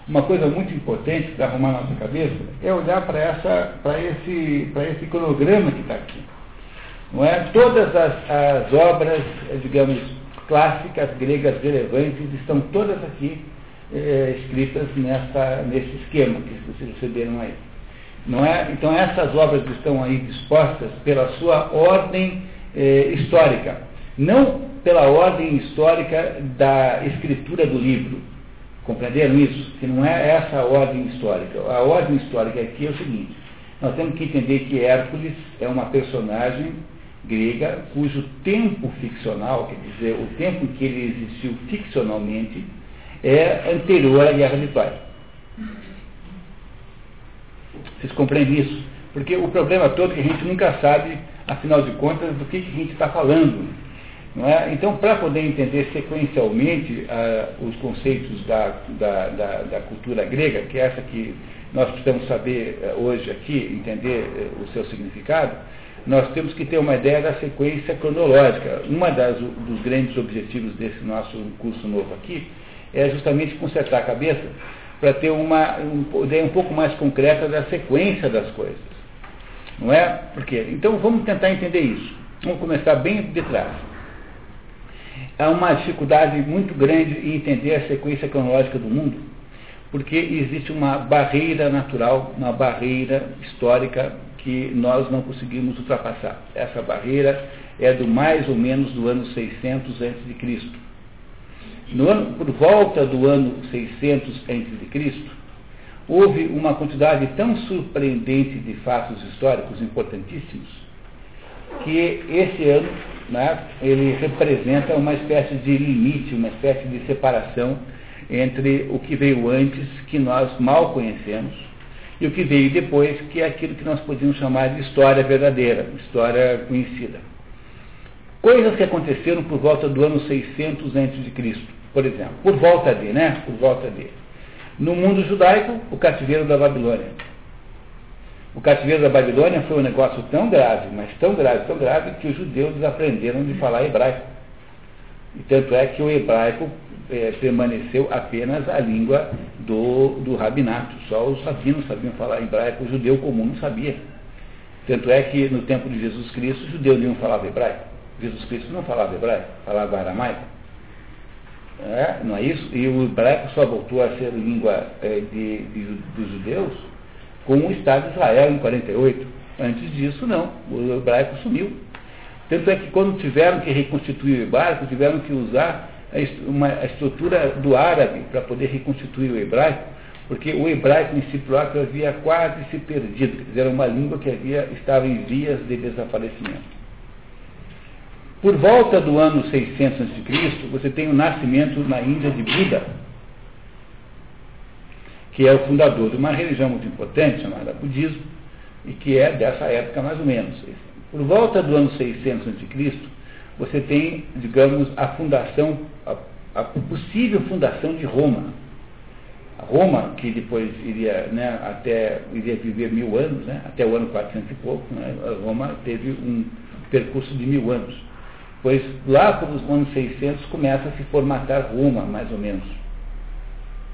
uma coisa muito importante para arrumar nossa cabeça é olhar para esse, esse cronograma que está aqui. Não é? Todas as, as obras, digamos, clássicas gregas relevantes estão todas aqui é, escritas nessa, nesse esquema que vocês receberam aí. Não é? Então essas obras estão aí dispostas pela sua ordem é, histórica. Não pela ordem histórica da escritura do livro. Compreenderam isso? Que não é essa a ordem histórica. A ordem histórica aqui é o seguinte: nós temos que entender que Hércules é uma personagem grega cujo tempo ficcional, quer dizer, o tempo em que ele existiu ficcionalmente, é anterior à Guerra de. Vocês compreendem isso? Porque o problema todo é que a gente nunca sabe, afinal de contas, do que, a gente está falando. É? Então, para poder entender sequencialmente ah, os conceitos da, da, da, da, cultura grega, que é essa que nós precisamos saber ah, hoje aqui, entender uh, o seu significado, nós temos que ter uma ideia da sequência cronológica. Um dos grandes objetivos desse nosso curso novo aqui é justamente consertar a cabeça para ter uma um, ideia um pouco mais concreta da sequência das coisas. Não é? Porque, então, vamos tentar entender isso. Vamos começar bem de trás há uma dificuldade muito grande em entender a sequência cronológica do mundo, porque existe uma barreira natural, uma barreira histórica que nós não conseguimos ultrapassar. Essa barreira é do mais ou menos do ano 600 a.C. No ano, por volta do ano 600 a.C., houve uma quantidade tão surpreendente de fatos históricos importantíssimos que esse ano né, ele representa uma espécie de limite, uma espécie de separação entre o que veio antes, que nós mal conhecemos, e o que veio depois, que é aquilo que nós podíamos chamar de história verdadeira, história conhecida. Coisas que aconteceram por volta do ano 600 a.C., por exemplo, por volta de, né? Por volta de. No mundo judaico, o cativeiro da Babilônia. O cativeiro da Babilônia foi um negócio tão grave, mas tão grave, tão grave, que os judeus desaprenderam de falar hebraico. E tanto é que o hebraico é, permaneceu apenas a língua do, do rabinato. Só os rabinos sabiam falar hebraico, o judeu comum não sabia. Tanto é que no tempo de Jesus Cristo, os judeus não falavam hebraico. Jesus Cristo não falava hebraico, falava aramaico. É, não é isso? E o hebraico só voltou a ser língua é, de, de, dos judeus com o Estado de Israel em 48. Antes disso, não. O hebraico sumiu. Tanto é que quando tiveram que reconstituir o hebraico, tiveram que usar a, uma, a estrutura do árabe para poder reconstituir o hebraico, porque o hebraico em si próprio havia quase se perdido. Era uma língua que havia, estava em vias de desaparecimento. Por volta do ano 600 a.C., você tem o nascimento na Índia de Buda. que é o fundador de uma religião muito importante chamada budismo, e que é dessa época mais ou menos. Por volta do ano 600 a.C., você tem, digamos, a fundação, a, a possível fundação de Roma. Roma, que depois iria, né, até, iria viver mil anos, né, até o ano 400 e pouco, né, Roma teve um percurso de mil anos. Pois lá pelos anos 600 começa a se formatar Roma, mais ou menos.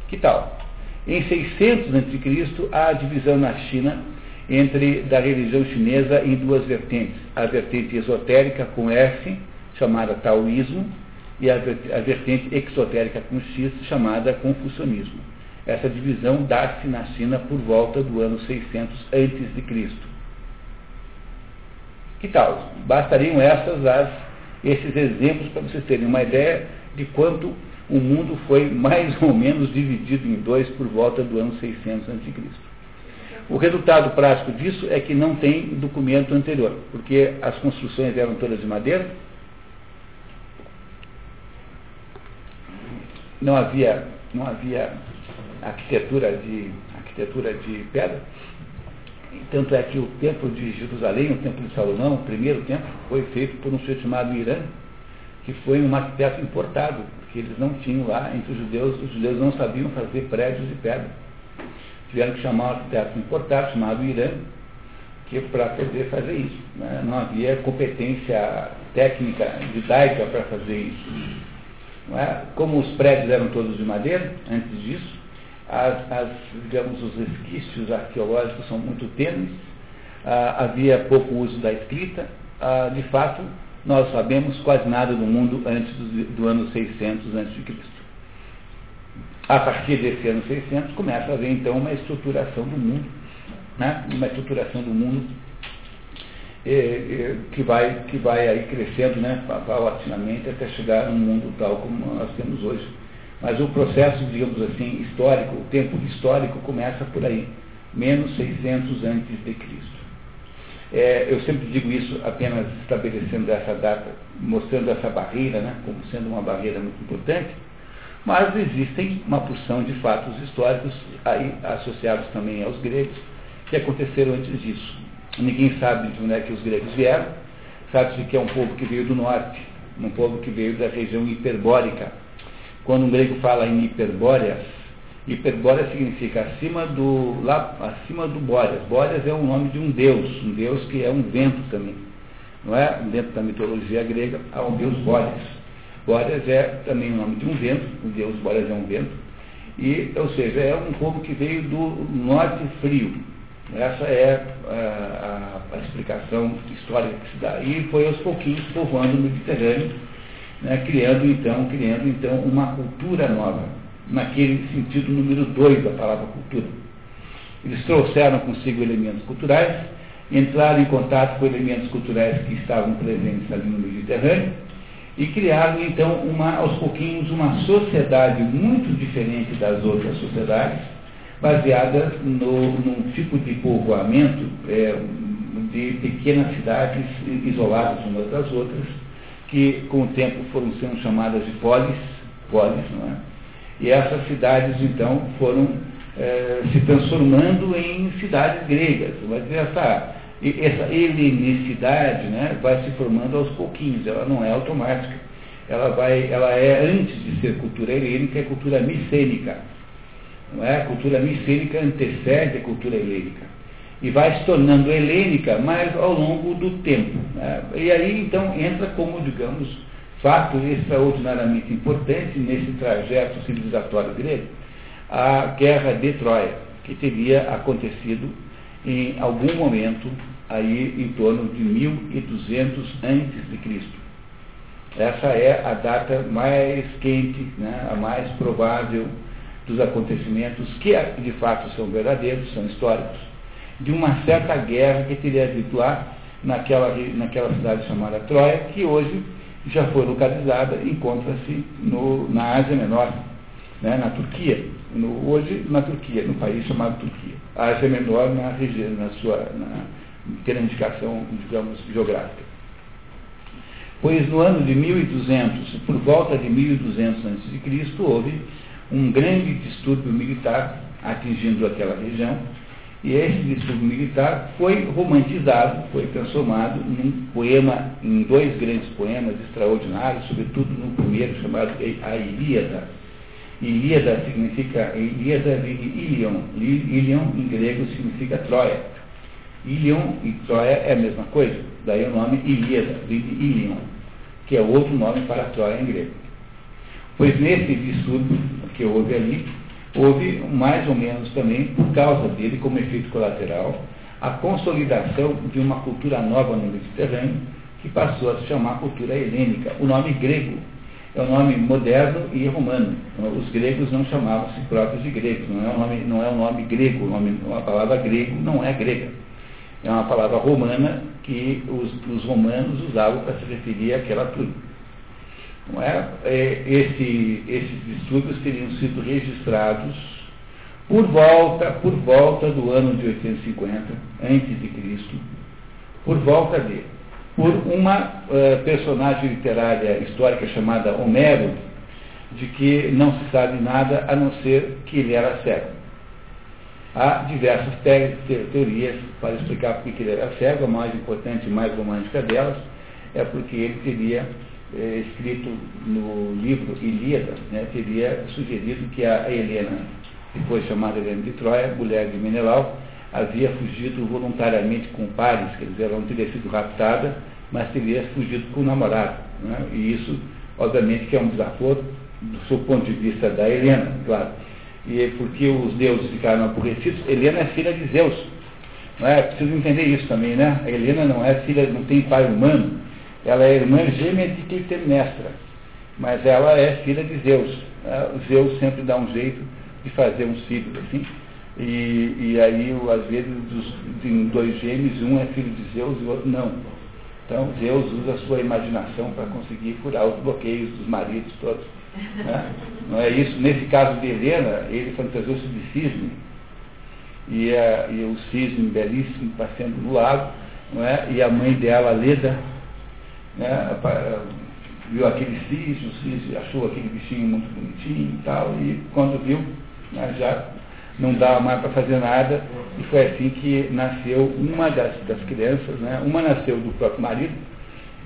Que tal? Em 600 a.C., há a divisão na China entre da religião chinesa em duas vertentes. A vertente esotérica com S, chamada taoísmo, e a, a vertente exotérica com X, chamada confucionismo. Essa divisão dá-se na China por volta do ano 600 a.C. Que tal? Bastariam essas as, esses exemplos para vocês terem uma ideia de quanto o mundo foi mais ou menos dividido em dois por volta do ano 600 a.C. O resultado prático disso é que não tem documento anterior, porque as construções eram todas de madeira, não havia, não havia arquitetura de, arquitetura de pedra. Tanto é que o templo de Jerusalém, o templo de Salomão, o primeiro templo, foi feito por um sujeito chamado Irã, que foi um arquiteto importado, porque eles não tinham lá, entre os judeus, os judeus não sabiam fazer prédios de pedra. Tiveram que chamar um arquiteto importado, chamado Irã, que para poder fazer isso. Né? Não havia competência técnica, judaica para fazer isso. É? Como os prédios eram todos de madeira, antes disso, as, as, digamos, os resquícios arqueológicos são muito tênues, ah, havia pouco uso da escrita, ah, de fato, nós sabemos quase nada do mundo antes do, do ano 600 a.C. A partir desse ano 600 começa a haver então uma estruturação do mundo, né? uma estruturação do mundo que, vai, que vai aí crescendo né, paulatinamente até chegar num mundo tal como nós temos hoje. Mas o processo, digamos assim, histórico, o tempo histórico começa por aí, menos 600 antes de Cristo. É, eu sempre digo isso apenas estabelecendo essa data, mostrando essa barreira né, como sendo uma barreira muito importante, mas existem uma porção de fatos históricos aí associados também aos gregos que aconteceram antes disso. Ninguém sabe de onde é que os gregos vieram. Sabe-se que é um povo que veio do norte, um povo que veio da região hiperbórica. Quando um grego fala em hiperbóreas, hiperbórea significa acima do, lá, acima do Bóreas. Bóreas é o nome de um deus, um deus que é um vento também. Não é? Dentro da mitologia grega há um deus Bóreas. Bóreas é também o nome de um vento, o deus Bóreas é um vento. E, ou seja, é um povo que veio do norte frio, essa é a, a, a, explicação histórica que se dá. E foi aos pouquinhos povoando o Mediterrâneo, né, criando, então, criando então uma cultura nova, naquele sentido número dois da palavra cultura. Eles trouxeram consigo elementos culturais, entraram em contato com elementos culturais que estavam presentes ali no Mediterrâneo, e criaram então uma, aos pouquinhos uma sociedade muito diferente das outras sociedades, baseada no, num tipo de povoamento é, de pequenas cidades isoladas umas das outras, que com o tempo foram sendo chamadas de polis, polis não é? e essas cidades então foram é, se transformando em cidades gregas. Mas essa, essa helenicidade né, vai se formando aos pouquinhos, ela não é automática. Ela, vai, ela é, antes de ser cultura helênica, é cultura micênica não é? A cultura micênica antecede a cultura helênica. E vai se tornando helênica, mas ao longo do tempo. Né? E aí, então, entra como, digamos, fato extraordinariamente importante nesse trajeto civilizatório grego, a guerra de Troia, que teria acontecido em algum momento aí em torno de 1200 antes de Cristo. Essa é a data mais quente, né, a mais provável dos acontecimentos que de fato são verdadeiros, são históricos, de uma certa guerra que teria havido lá naquela, naquela cidade chamada Troia, que hoje já foi localizada, encontra-se na Ásia Menor, né, na Turquia, no, hoje na Turquia, no país chamado Turquia. A Ásia Menor na região, na sua, na, ter indicação, digamos, geográfica. Pois no ano de 1200, por volta de 1200 a.C., houve um grande distúrbio militar atingindo aquela região. E esse distúrbio militar foi romantizado, foi transformado num poema, em dois grandes poemas extraordinários, sobretudo no primeiro chamado A Ilíada. Ilíada significa, Ilíada vem de Ilion. Ilion em grego significa Troia. Ilion e Troia é a mesma coisa, daí o nome Ilíada, vem de Ilion, que é outro nome para Troia em grego. Pois nesse distúrbio que houve ali, houve mais ou menos também, por causa dele, como efeito colateral, a consolidação de uma cultura nova no Mediterrâneo, que passou a se chamar cultura helênica. O nome grego é um nome moderno e romano. Os gregos não chamavam-se próprios de gregos, não é um nome, não é um nome grego, nome, a palavra grego não é grega. É uma palavra romana que os, os romanos usavam para se referir àquela turma. Não é? é? Esse, esses distúrbios teriam sido registrados por volta, por volta do ano de 850 antes de Cristo, por volta de, por uma uh, personagem literária histórica chamada Homero, de que não se sabe nada a não ser que ele era cego. Há diversas te teorias para explicar por que ele era cego, a mais importante e mais romântica delas é porque ele teria é, escrito no livro Ilíada, né, teria sugerido que a Helena, depois chamada Helena de Troia, mulher de Menelau, havia fugido voluntariamente com pares, quer dizer, ela não teria sido raptada, mas teria fugido com o namorado. Né, e isso, obviamente, que é um desaforo do ponto de vista da Helena, claro. E é porque os deuses ficaram aborrecidos, Helena é filha de Zeus. Não é? Preciso entender isso também, né? A Helena não é filha, não tem pai humano, ela é irmã gêmea de Clitemnestra, mas ela é filha de Zeus. O Zeus sempre dá um jeito de fazer uns filhos assim. E, e aí, às vezes, dos, de dois gêmeos, um é filho de Zeus e o outro não. Então, Zeus usa a sua imaginação para conseguir curar os bloqueios dos maridos todos. Né? Não é isso? Nesse caso de Helena, ele fantasiou-se de cisne. E, a, e o cisne belíssimo passeando no lago, não é? e a mãe dela, Leda, né, viu aquele cisne, o cisne achou aquele bichinho muito bonitinho e tal, e quando viu, né, já não dava mais para fazer nada, e foi assim que nasceu uma das, das crianças, né, uma nasceu do próprio marido,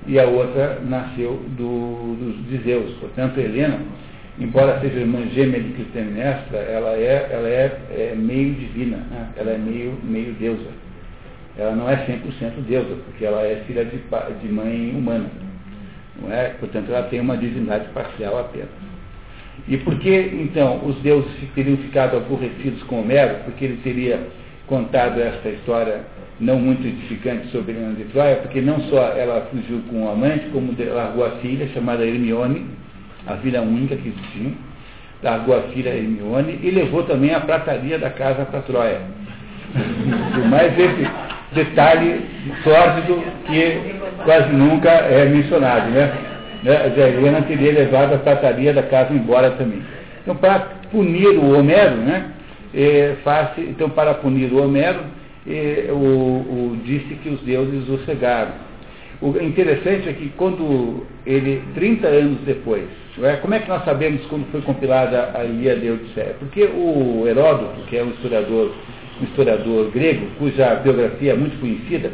e a outra nasceu do, do, de Zeus. Portanto, Helena, embora seja irmã gêmea de Clitemnestra, ela é, ela é, é meio divina, né? ela é meio, meio deusa ela não é 100% deusa, porque ela é filha de, de mãe humana. Não é? Portanto, ela tem uma divindade parcial apenas. E por que, então, os deuses teriam ficado aborrecidos com Homero? Porque ele teria contado esta história não muito edificante sobre Helena de Troia, porque não só ela fugiu com o amante, como largou a filha, chamada Hermione, a filha única que existia, largou a filha Hermione e levou também a prataria da casa para Troia. mais esse, detalhe sórdido que quase nunca é mencionado, né? né? A Helena teria levado a trataria da casa embora também. Então, para punir o Homero, né? É, faz, então, para punir o Homero, é, o, o, disse que os deuses o cegaram. O interessante é que quando ele, 30 anos depois, é, como é que nós sabemos quando foi compilada a Ilíada e Odisseia? Porque o Heródoto, que é um historiador um historiador grego, cuja biografia é muito conhecida,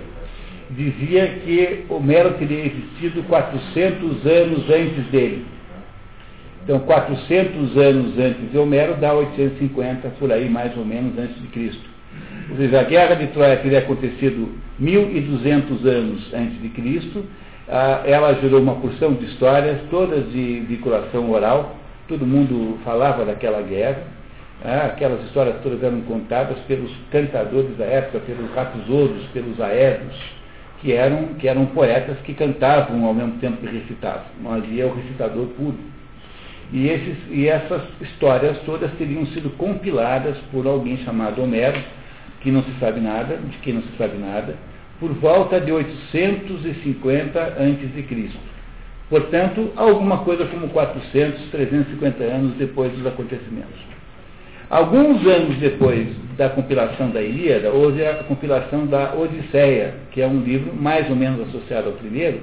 dizia que Homero teria existido 400 anos antes dele. Então, 400 anos antes de Homero dá 850, por aí mais ou menos, antes de Cristo. Ou seja, a guerra de Troia teria acontecido 1.200 anos antes de Cristo. Ah, ela gerou uma porção de histórias, todas de vinculação oral. Todo mundo falava daquela guerra. Ah, aquelas histórias todas eram contadas pelos cantadores da época, pelos rapsouros, pelos aedos, que eram, que eram poetas que cantavam ao mesmo tempo que recitavam. Não havia o recitador puro. E, esses, e essas histórias todas teriam sido compiladas por alguém chamado Homero, que não se sabe nada, de quem não se sabe nada, por volta de 850 a.C. Portanto, alguma coisa como 400, 350 anos depois dos acontecimentos. Alguns anos depois da compilação da Ilíada, houve a compilação da Odisseia, que é um livro mais ou menos associado ao primeiro,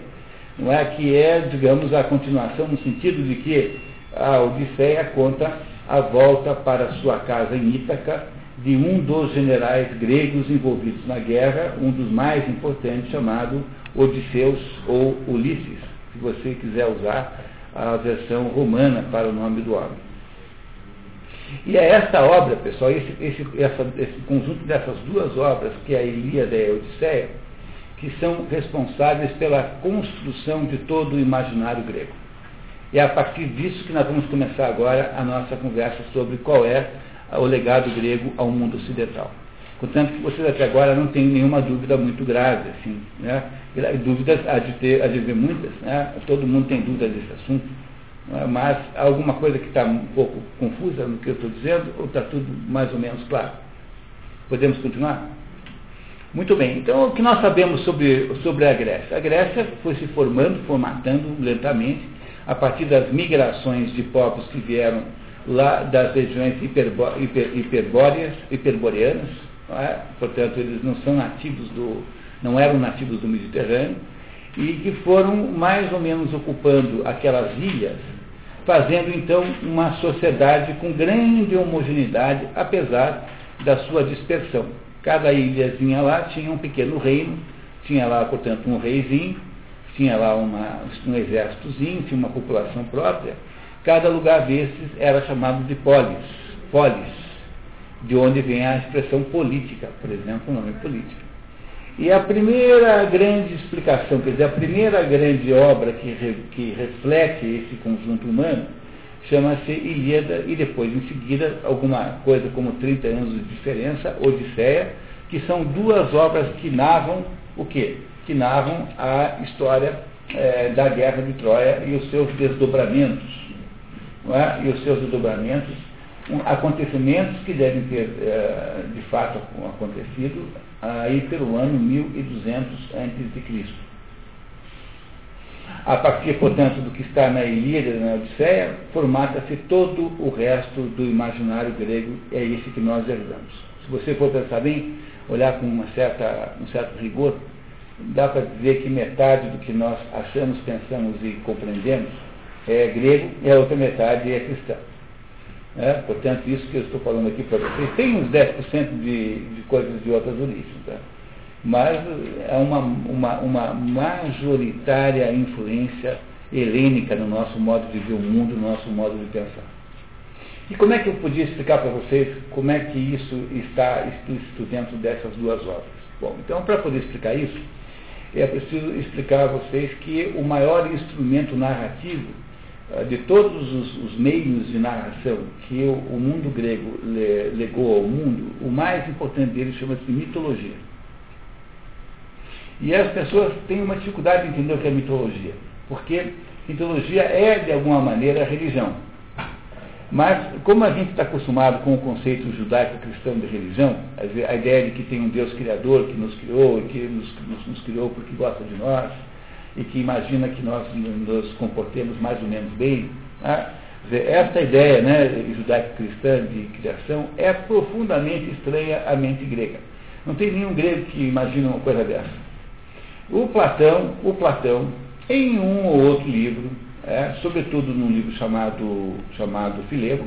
não é? que é, digamos, a continuação no sentido de que a Odisseia conta a volta para sua casa em Ítaca de um dos generais gregos envolvidos na guerra, um dos mais importantes, chamado Odisseus ou Ulisses, se você quiser usar a versão romana para o nome do homem. E é essa obra, pessoal, esse, esse, essa, esse conjunto dessas duas obras, que é a Ilíada e a Odisseia, que são responsáveis pela construção de todo o imaginário grego. E é a partir disso que nós vamos começar agora a nossa conversa sobre qual é o legado grego ao mundo ocidental. Portanto, vocês até agora não têm nenhuma dúvida muito grave, assim, né? Dúvidas há de, ter, há de haver muitas, né? Todo mundo tem dúvidas desse assunto. É? Mas alguma coisa que está um pouco confusa no que eu estou dizendo, ou está tudo mais ou menos claro? Podemos continuar? Muito bem, então o que nós sabemos sobre, sobre a Grécia? A Grécia foi se formando, formatando lentamente, a partir das migrações de povos que vieram lá das regiões hiper, hiperbóreas, hiperboreanas, é? portanto eles não são nativos do, não eram nativos do Mediterrâneo, e que foram mais ou menos ocupando aquelas ilhas, fazendo então uma sociedade com grande homogeneidade, apesar da sua dispersão. Cada ilhazinha lá tinha um pequeno reino, tinha lá, portanto, um reizinho, tinha lá uma, um exércitozinho, tinha uma população própria. Cada lugar desses era chamado de polis, polis, de onde vem a expressão política, por exemplo, o nome política. E a primeira grande explicação, quer dizer, a primeira grande obra que, re, que reflete esse conjunto humano, chama-se Ilíada, e depois, em seguida, alguma coisa como 30 anos de diferença, Odisseia, que são duas obras que narram o quê? Que narram a história é, da guerra de Troia e os seus desdobramentos. É? E os seus desdobramentos, acontecimentos que devem ter, é, de fato, acontecido aí pelo ano 1200 a.C. A partir, portanto, do que está na Ilíada e na Odisseia, formata-se todo o resto do imaginário grego, é esse que nós herdamos. Se você for pensar bem, olhar com uma certa, um certo rigor, dá para dizer que metade do que nós achamos, pensamos e compreendemos é grego e a outra metade é cristã. É? Portanto, isso que eu estou falando aqui para vocês tem uns 10% de, de coisas de outras origens. Tá? Mas é uma, uma, uma majoritária influência helênica no nosso modo de ver o mundo, no nosso modo de pensar. E como é que eu podia explicar para vocês como é que isso está explícito dentro dessas duas obras? Bom, então para poder explicar isso, é preciso explicar a vocês que o maior instrumento narrativo de todos os, os, meios de narração que o, o mundo grego le, legou ao mundo, o mais importante deles chama-se mitologia. E as pessoas têm uma dificuldade de entender o que é mitologia, porque mitologia é, de alguma maneira, religião. Mas, como a gente está acostumado com o conceito judaico-cristão de religião, a ideia de que tem um Deus criador que nos criou que nos, nos, nos criou porque gosta de nós, e que imagina que nós nos comportemos mais ou menos bem. Né? Esta ideia né, judaico-cristã de criação é profundamente estranha à mente grega. Não tem nenhum grego que imagine uma coisa dessa. O Platão, o Platão, em um ou outro livro, é, sobretudo num livro chamado, chamado Filebo,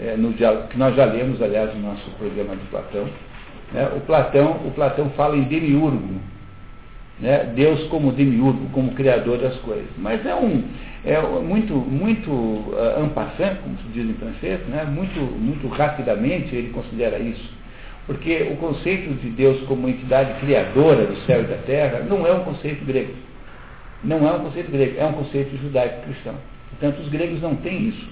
é, no, que nós já lemos, aliás, no nosso programa de Platão, né, o Platão, o Platão fala em demiurgo, né? Deus como demiurgo, como criador das coisas. Mas é um é muito muito uh, como se diz em francês, né? muito muito rapidamente ele considera isso, porque o conceito de Deus como entidade criadora do céu e da terra não é um conceito grego. Não é um conceito grego, é um conceito judaico-cristão. Portanto, os gregos não têm isso.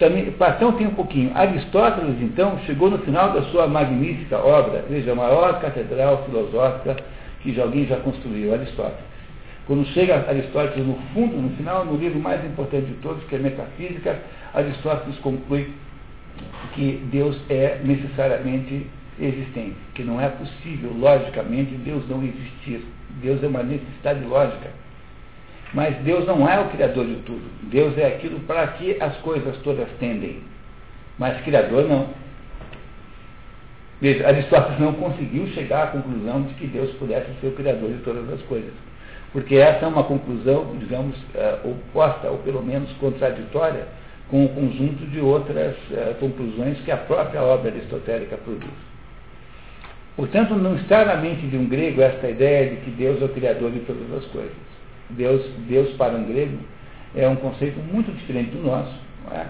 Também, Platão tem um pouquinho. Aristóteles, então, chegou no final da sua magnífica obra, veja, a maior catedral filosófica que alguém já construiu, Aristóteles. Quando chega Aristóteles no fundo, no final, no livro mais importante de todos, que é Metafísica, Aristóteles conclui que Deus é necessariamente existente, que não é possível, logicamente, Deus não existir. Deus é uma necessidade lógica. Mas Deus não é o criador de tudo. Deus é aquilo para que as coisas todas tendem. Mas criador não. Veja, Aristóteles não conseguiu chegar à conclusão de que Deus pudesse ser o criador de todas as coisas. Porque essa é uma conclusão, digamos, uh, oposta, ou pelo menos contraditória, com o conjunto de outras uh, conclusões que a própria obra aristotélica produz. Portanto, não está na mente de um grego esta ideia de que Deus é o criador de todas as coisas. Deus, Deus para um grego, é um conceito muito diferente do nosso. É?